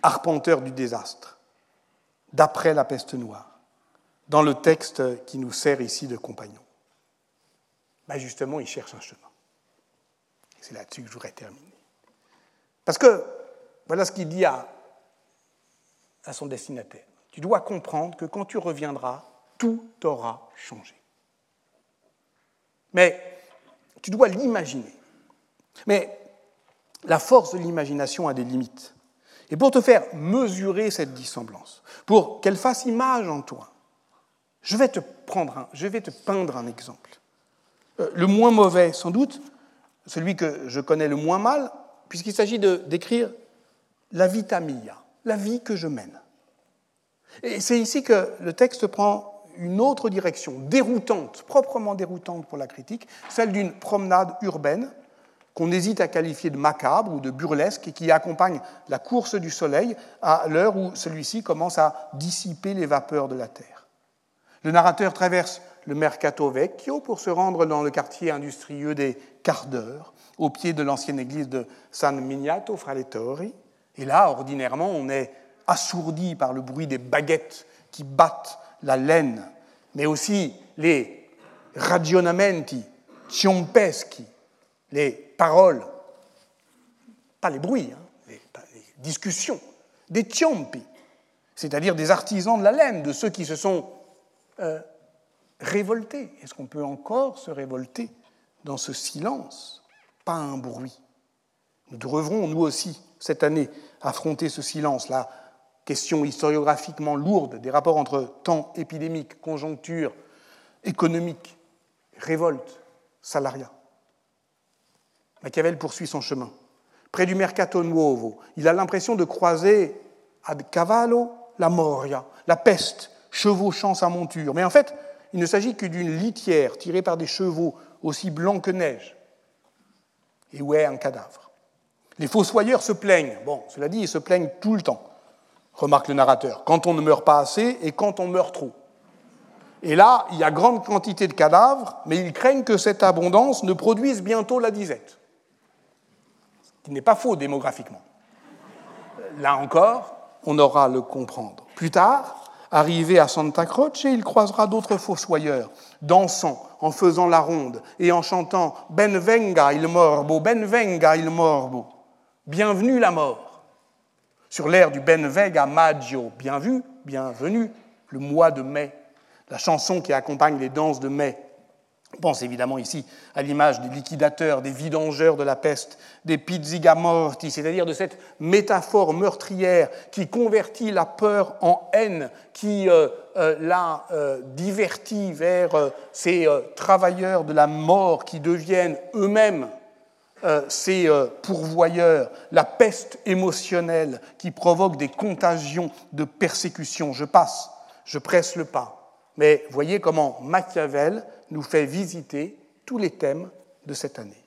arpenteur du désastre, d'après la peste noire, dans le texte qui nous sert ici de compagnon? Ben Justement, il cherche un chemin. C'est là-dessus que je voudrais terminer. Parce que voilà ce qu'il dit à, son destinataire. Tu dois comprendre que quand tu reviendras, tout aura changé. Mais tu dois l'imaginer. Mais la force de l'imagination a des limites. Et pour te faire mesurer cette dissemblance, pour qu'elle fasse image en toi, je vais te, prendre je vais te peindre un exemple. Euh, le moins mauvais, sans doute, celui que je connais le moins mal, puisqu'il s'agit de décrire la vita mia, la vie que je mène. Et c'est ici que le texte prend une autre direction, déroutante, proprement déroutante pour la critique, celle d'une promenade urbaine qu'on hésite à qualifier de macabre ou de burlesque et qui accompagne la course du soleil à l'heure où celui-ci commence à dissiper les vapeurs de la terre. Le narrateur traverse le Mercato Vecchio pour se rendre dans le quartier industrieux des quarts d'heure, au pied de l'ancienne église de San Miniato fra le Torri. Et là, ordinairement, on est assourdi par le bruit des baguettes qui battent la laine, mais aussi les ragionamenti ciompeschi, les paroles, pas les bruits, hein, les, discussions, des ciompi, c'est-à-dire des artisans de la laine, de ceux qui se sont euh, révolter. Est-ce qu'on peut encore se révolter dans ce silence? Pas un bruit. Nous devrons, nous aussi, cette année, affronter ce silence, la question historiographiquement lourde des rapports entre temps épidémique, conjoncture économique, révolte, salariat. Machiavel poursuit son chemin. Près du Mercato Nuovo, il a l'impression de croiser ad cavallo la moria, la peste, chevauchant sa monture. Mais en fait, il ne s'agit que d'une litière tirée par des chevaux aussi blancs que neige. Et où est un cadavre Les fossoyeurs se plaignent. Bon, cela dit, ils se plaignent tout le temps, remarque le narrateur, quand on ne meurt pas assez et quand on meurt trop. Et là, il y a grande quantité de cadavres, mais ils craignent que cette abondance ne produise bientôt la disette. Ce qui n'est pas faux démographiquement. Là encore, on aura à le comprendre. Plus tard, Arrivé à Santa Croce, il croisera d'autres fossoyeurs, dansant, en faisant la ronde et en chantant Benvenga il morbo, Benvenga il morbo. Bienvenue la mort. sur l'air du Benvega Maggio, bien vu, bienvenue, le mois de mai, la chanson qui accompagne les danses de mai. On pense évidemment ici à l'image des liquidateurs, des vidangeurs de la peste, des pizzigamorti, c'est-à-dire de cette métaphore meurtrière qui convertit la peur en haine, qui euh, euh, la euh, divertit vers ces travailleurs de la mort qui deviennent eux-mêmes ces pourvoyeurs, la peste émotionnelle qui provoque des contagions de persécution. Je passe, je presse le pas. Mais voyez comment Machiavel nous fait visiter tous les thèmes de cette année.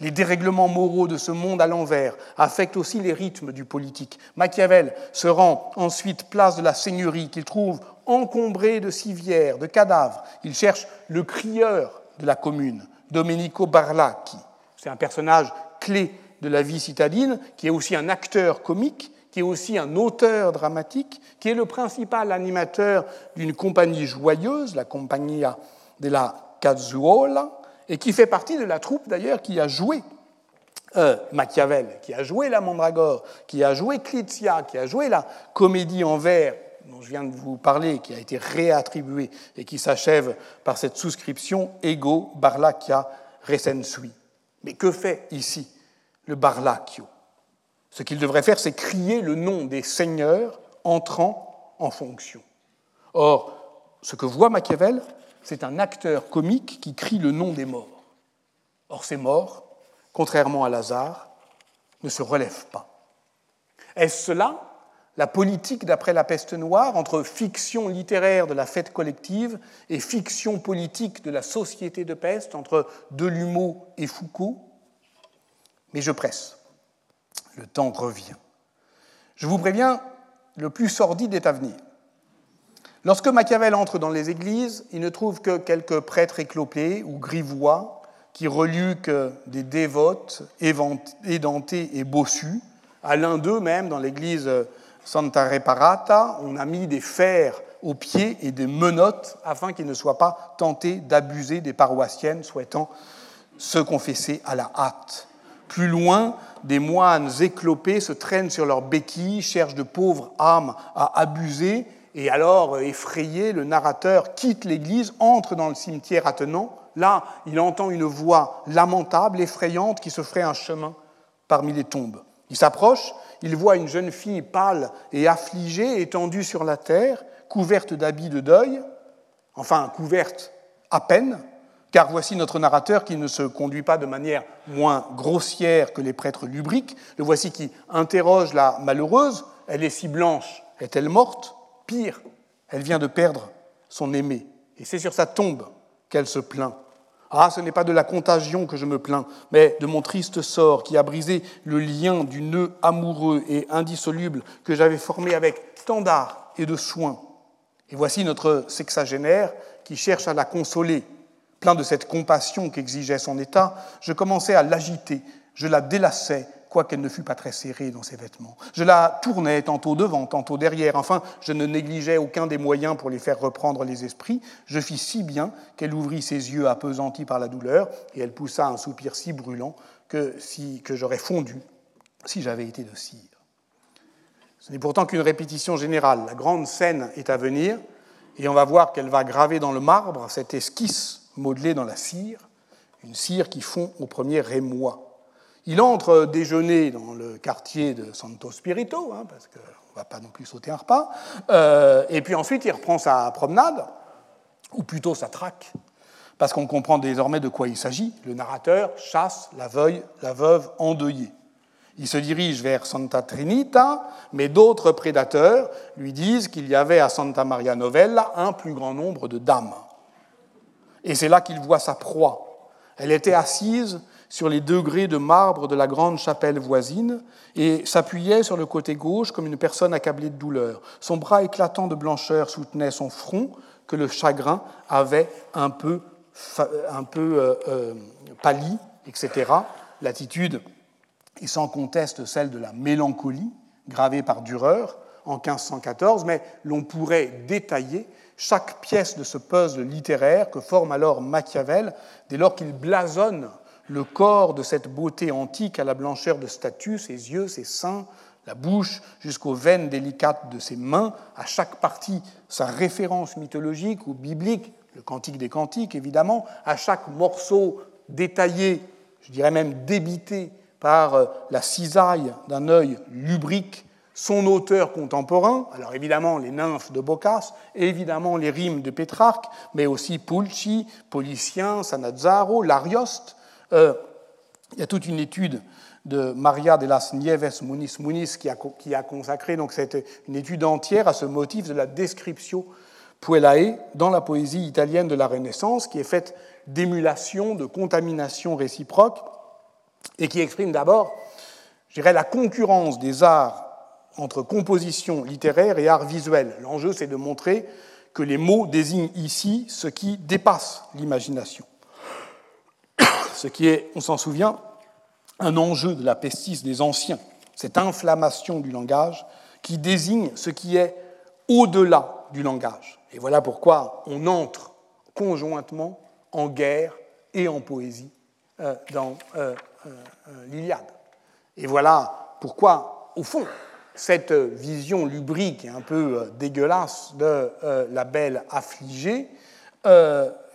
Les dérèglements moraux de ce monde à l'envers affectent aussi les rythmes du politique. Machiavel se rend ensuite place de la seigneurie qu'il trouve encombrée de civières, de cadavres. Il cherche le crieur de la commune, Domenico Barlacchi. C'est un personnage clé de la vie citadine, qui est aussi un acteur comique, qui est aussi un auteur dramatique, qui est le principal animateur d'une compagnie joyeuse, la Compagnia de la Cazzuola, et qui fait partie de la troupe d'ailleurs qui a joué euh, Machiavel, qui a joué la Mandragore, qui a joué Clizia, qui a joué la comédie en vers dont je viens de vous parler, qui a été réattribuée et qui s'achève par cette souscription Ego Barlacchia Recensui. Mais que fait ici le Barlacchio? Ce qu'il devrait faire, c'est crier le nom des seigneurs entrant en fonction. Or, ce que voit Machiavel, c'est un acteur comique qui crie le nom des morts. Or, ces morts, contrairement à Lazare, ne se relèvent pas. Est-ce cela la politique d'après la peste noire entre fiction littéraire de la fête collective et fiction politique de la société de peste entre Delumeau et Foucault? Mais je presse. Le temps revient. Je vous préviens, le plus sordide est à venir. Lorsque Machiavel entre dans les églises, il ne trouve que quelques prêtres éclopés ou grivois qui reluquent des dévotes édentés et bossus. À l'un d'eux même, dans l'église Santa Reparata, on a mis des fers aux pieds et des menottes afin qu'il ne soit pas tenté d'abuser des paroissiennes souhaitant se confesser à la hâte. Plus loin, des moines éclopés se traînent sur leurs béquilles, cherchent de pauvres âmes à abuser et alors, effrayé, le narrateur quitte l'église, entre dans le cimetière attenant. Là, il entend une voix lamentable, effrayante, qui se ferait un chemin parmi les tombes. Il s'approche, il voit une jeune fille pâle et affligée, étendue sur la terre, couverte d'habits de deuil, enfin couverte à peine, car voici notre narrateur qui ne se conduit pas de manière moins grossière que les prêtres lubriques. Le voici qui interroge la malheureuse. Elle est si blanche, est-elle morte? Pire, elle vient de perdre son aimé, et c'est sur sa tombe qu'elle se plaint. Ah, ce n'est pas de la contagion que je me plains, mais de mon triste sort qui a brisé le lien du nœud amoureux et indissoluble que j'avais formé avec tant d'art et de soin. Et voici notre sexagénaire qui cherche à la consoler. Plein de cette compassion qu'exigeait son état, je commençais à l'agiter, je la délassais quoiqu'elle ne fût pas très serrée dans ses vêtements. Je la tournais tantôt devant, tantôt derrière. Enfin, je ne négligeais aucun des moyens pour les faire reprendre les esprits. Je fis si bien qu'elle ouvrit ses yeux apesantis par la douleur, et elle poussa un soupir si brûlant que, si, que j'aurais fondu si j'avais été de cire. Ce n'est pourtant qu'une répétition générale. La grande scène est à venir, et on va voir qu'elle va graver dans le marbre cette esquisse modelée dans la cire, une cire qui fond au premier rémois. Il entre déjeuner dans le quartier de Santo Spirito, hein, parce qu'on ne va pas non plus sauter un repas, euh, et puis ensuite il reprend sa promenade, ou plutôt sa traque, parce qu'on comprend désormais de quoi il s'agit. Le narrateur chasse la veuve, la veuve endeuillée. Il se dirige vers Santa Trinita, mais d'autres prédateurs lui disent qu'il y avait à Santa Maria Novella un plus grand nombre de dames. Et c'est là qu'il voit sa proie. Elle était assise sur les degrés de marbre de la grande chapelle voisine et s'appuyait sur le côté gauche comme une personne accablée de douleur. Son bras éclatant de blancheur soutenait son front que le chagrin avait un peu, un peu euh, euh, pâli, etc. L'attitude est sans conteste celle de la mélancolie, gravée par Dürer en 1514, mais l'on pourrait détailler chaque pièce de ce puzzle littéraire que forme alors Machiavel dès lors qu'il blasonne le corps de cette beauté antique à la blancheur de statue, ses yeux, ses seins, la bouche jusqu'aux veines délicates de ses mains, à chaque partie sa référence mythologique ou biblique, le cantique des cantiques évidemment, à chaque morceau détaillé, je dirais même débité par euh, la cisaille d'un œil lubrique, son auteur contemporain, alors évidemment les nymphes de Boccace, évidemment les rimes de Pétrarque, mais aussi Pulci, Policien, Sanazzaro, L'Arioste. Euh, il y a toute une étude de Maria de las Nieves Muniz Muniz qui a, consacré donc cette, une étude entière à ce motif de la description puellae dans la poésie italienne de la Renaissance, qui est faite d'émulation, de contamination réciproque, et qui exprime d'abord, je la concurrence des arts entre composition littéraire et art visuel. L'enjeu, c'est de montrer que les mots désignent ici ce qui dépasse l'imagination. Ce qui est, on s'en souvient, un enjeu de la pestis des anciens, cette inflammation du langage qui désigne ce qui est au-delà du langage. Et voilà pourquoi on entre conjointement en guerre et en poésie euh, dans euh, euh, l'Iliade. Et voilà pourquoi, au fond, cette vision lubrique et un peu dégueulasse de la belle affligée,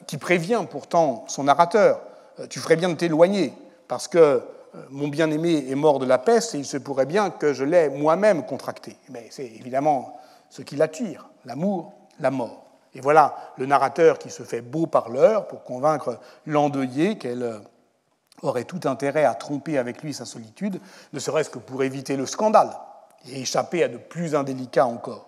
qui prévient pourtant son narrateur, tu ferais bien de t'éloigner, parce que mon bien-aimé est mort de la peste et il se pourrait bien que je l'ai moi-même contracté. Mais c'est évidemment ce qui l'attire, l'amour, la mort. Et voilà le narrateur qui se fait beau parleur pour convaincre l'endeuillé qu'elle euh, aurait tout intérêt à tromper avec lui sa solitude, ne serait-ce que pour éviter le scandale et échapper à de plus indélicats encore.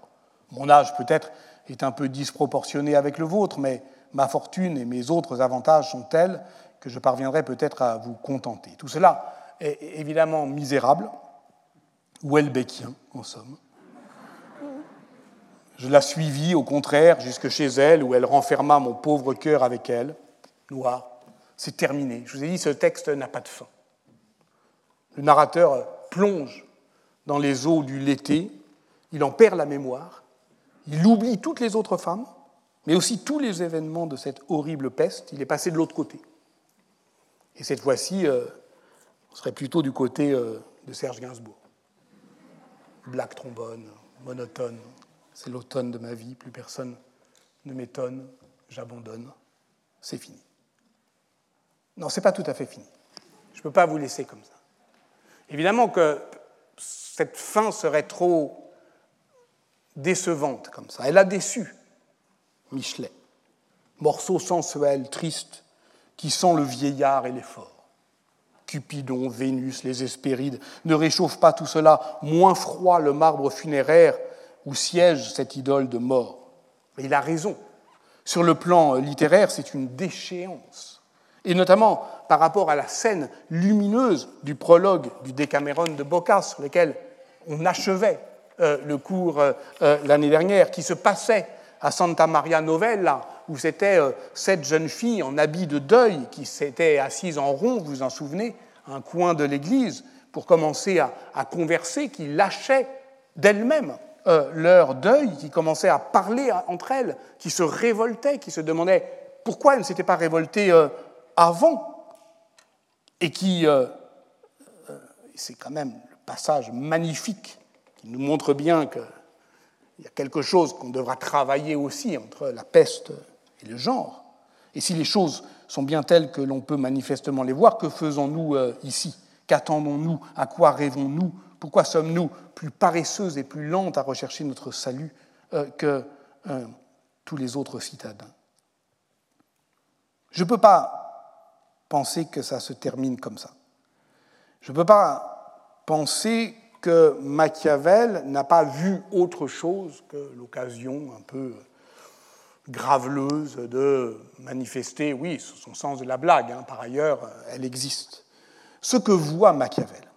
Mon âge peut-être est un peu disproportionné avec le vôtre, mais ma fortune et mes autres avantages sont tels que je parviendrai peut-être à vous contenter. Tout cela est évidemment misérable, ou en somme. Je la suivis, au contraire, jusque chez elle, où elle renferma mon pauvre cœur avec elle. Noir, c'est terminé. Je vous ai dit, ce texte n'a pas de fin. Le narrateur plonge dans les eaux du l'été, il en perd la mémoire, il oublie toutes les autres femmes, mais aussi tous les événements de cette horrible peste, il est passé de l'autre côté. Et cette fois-ci, euh, on serait plutôt du côté euh, de Serge Gainsbourg. Black trombone, monotone, c'est l'automne de ma vie, plus personne ne m'étonne, j'abandonne, c'est fini. Non, c'est pas tout à fait fini. Je ne peux pas vous laisser comme ça. Évidemment que cette fin serait trop décevante comme ça. Elle a déçu Michelet. Morceau sensuel, triste, qui sent le vieillard et l'effort. Cupidon, Vénus, les Hespérides, ne réchauffent pas tout cela, moins froid le marbre funéraire où siège cette idole de mort. Mais il a raison. Sur le plan littéraire, c'est une déchéance. Et notamment par rapport à la scène lumineuse du prologue du Décameron de Boccace, sur lequel on achevait euh, le cours euh, euh, l'année dernière, qui se passait à Santa Maria Novella, où c'était cette jeune fille en habit de deuil qui s'était assise en rond, vous vous en souvenez, à un coin de l'église, pour commencer à, converser, qui lâchait d'elle-même euh, leur deuil, qui commençaient à parler entre elles, qui se révoltaient, qui se demandaient pourquoi elles ne s'étaient pas révoltées euh, avant, et qui, euh, c'est quand même le passage magnifique qui nous montre bien qu'il y a quelque chose qu'on devra travailler aussi entre la peste et le genre. Et si les choses sont bien telles que l'on peut manifestement les voir, que faisons-nous ici? Qu'attendons-nous? À quoi rêvons-nous? Pourquoi sommes-nous plus paresseuses et plus lentes à rechercher notre salut euh, que euh, tous les autres citadins? Je ne peux pas penser que ça se termine comme ça. Je ne peux pas penser que Machiavel n'a pas vu autre chose que l'occasion un peu graveleuse de manifester, oui, son sens de la blague, hein. par ailleurs, elle existe. Ce que voit Machiavel,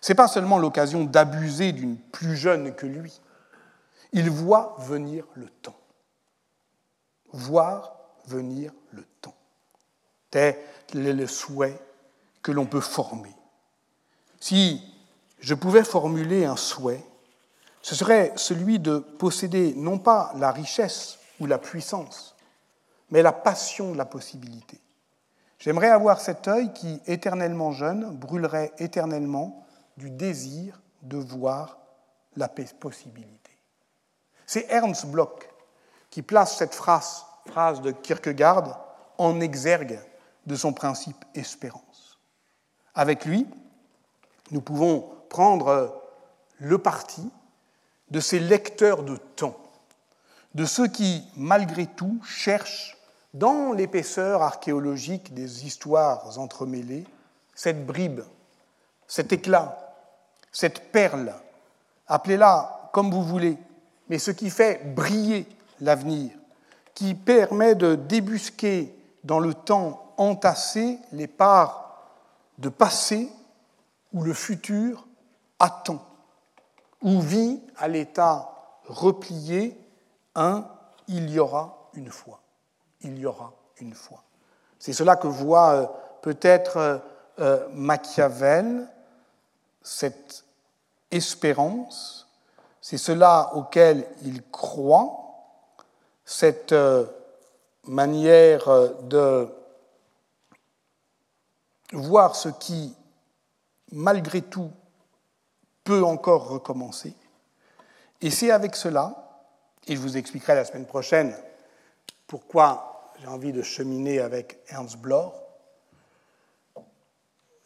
ce n'est pas seulement l'occasion d'abuser d'une plus jeune que lui. Il voit venir le temps. Voir venir le temps. Tel est le souhait que l'on peut former. Si je pouvais formuler un souhait, ce serait celui de posséder non pas la richesse la puissance, mais la passion de la possibilité. J'aimerais avoir cet œil qui, éternellement jeune, brûlerait éternellement du désir de voir la possibilité. C'est Ernst Bloch qui place cette phrase, phrase de Kierkegaard en exergue de son principe espérance. Avec lui, nous pouvons prendre le parti de ces lecteurs de temps, de ceux qui, malgré tout, cherchent dans l'épaisseur archéologique des histoires entremêlées cette bribe, cet éclat, cette perle, appelez-la comme vous voulez, mais ce qui fait briller l'avenir, qui permet de débusquer dans le temps entassé les parts de passé où le futur attend, où vit à l'état replié un il y aura une fois. Il y aura une fois. C'est cela que voit euh, peut-être euh, euh, Machiavel, cette espérance, c'est cela auquel il croit, cette manière de voir ce qui, malgré tout, peut encore recommencer. Et c'est avec cela, et je vous expliquerai la semaine prochaine pourquoi j'ai envie de cheminer avec Ernst Bloch,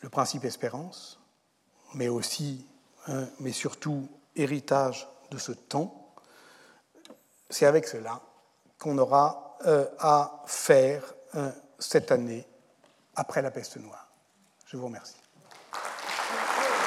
le principe espérance, mais aussi, hein, mais surtout, héritage de ce temps. C'est avec cela qu'on aura euh, à faire euh, cette année après la peste noire. Je vous remercie.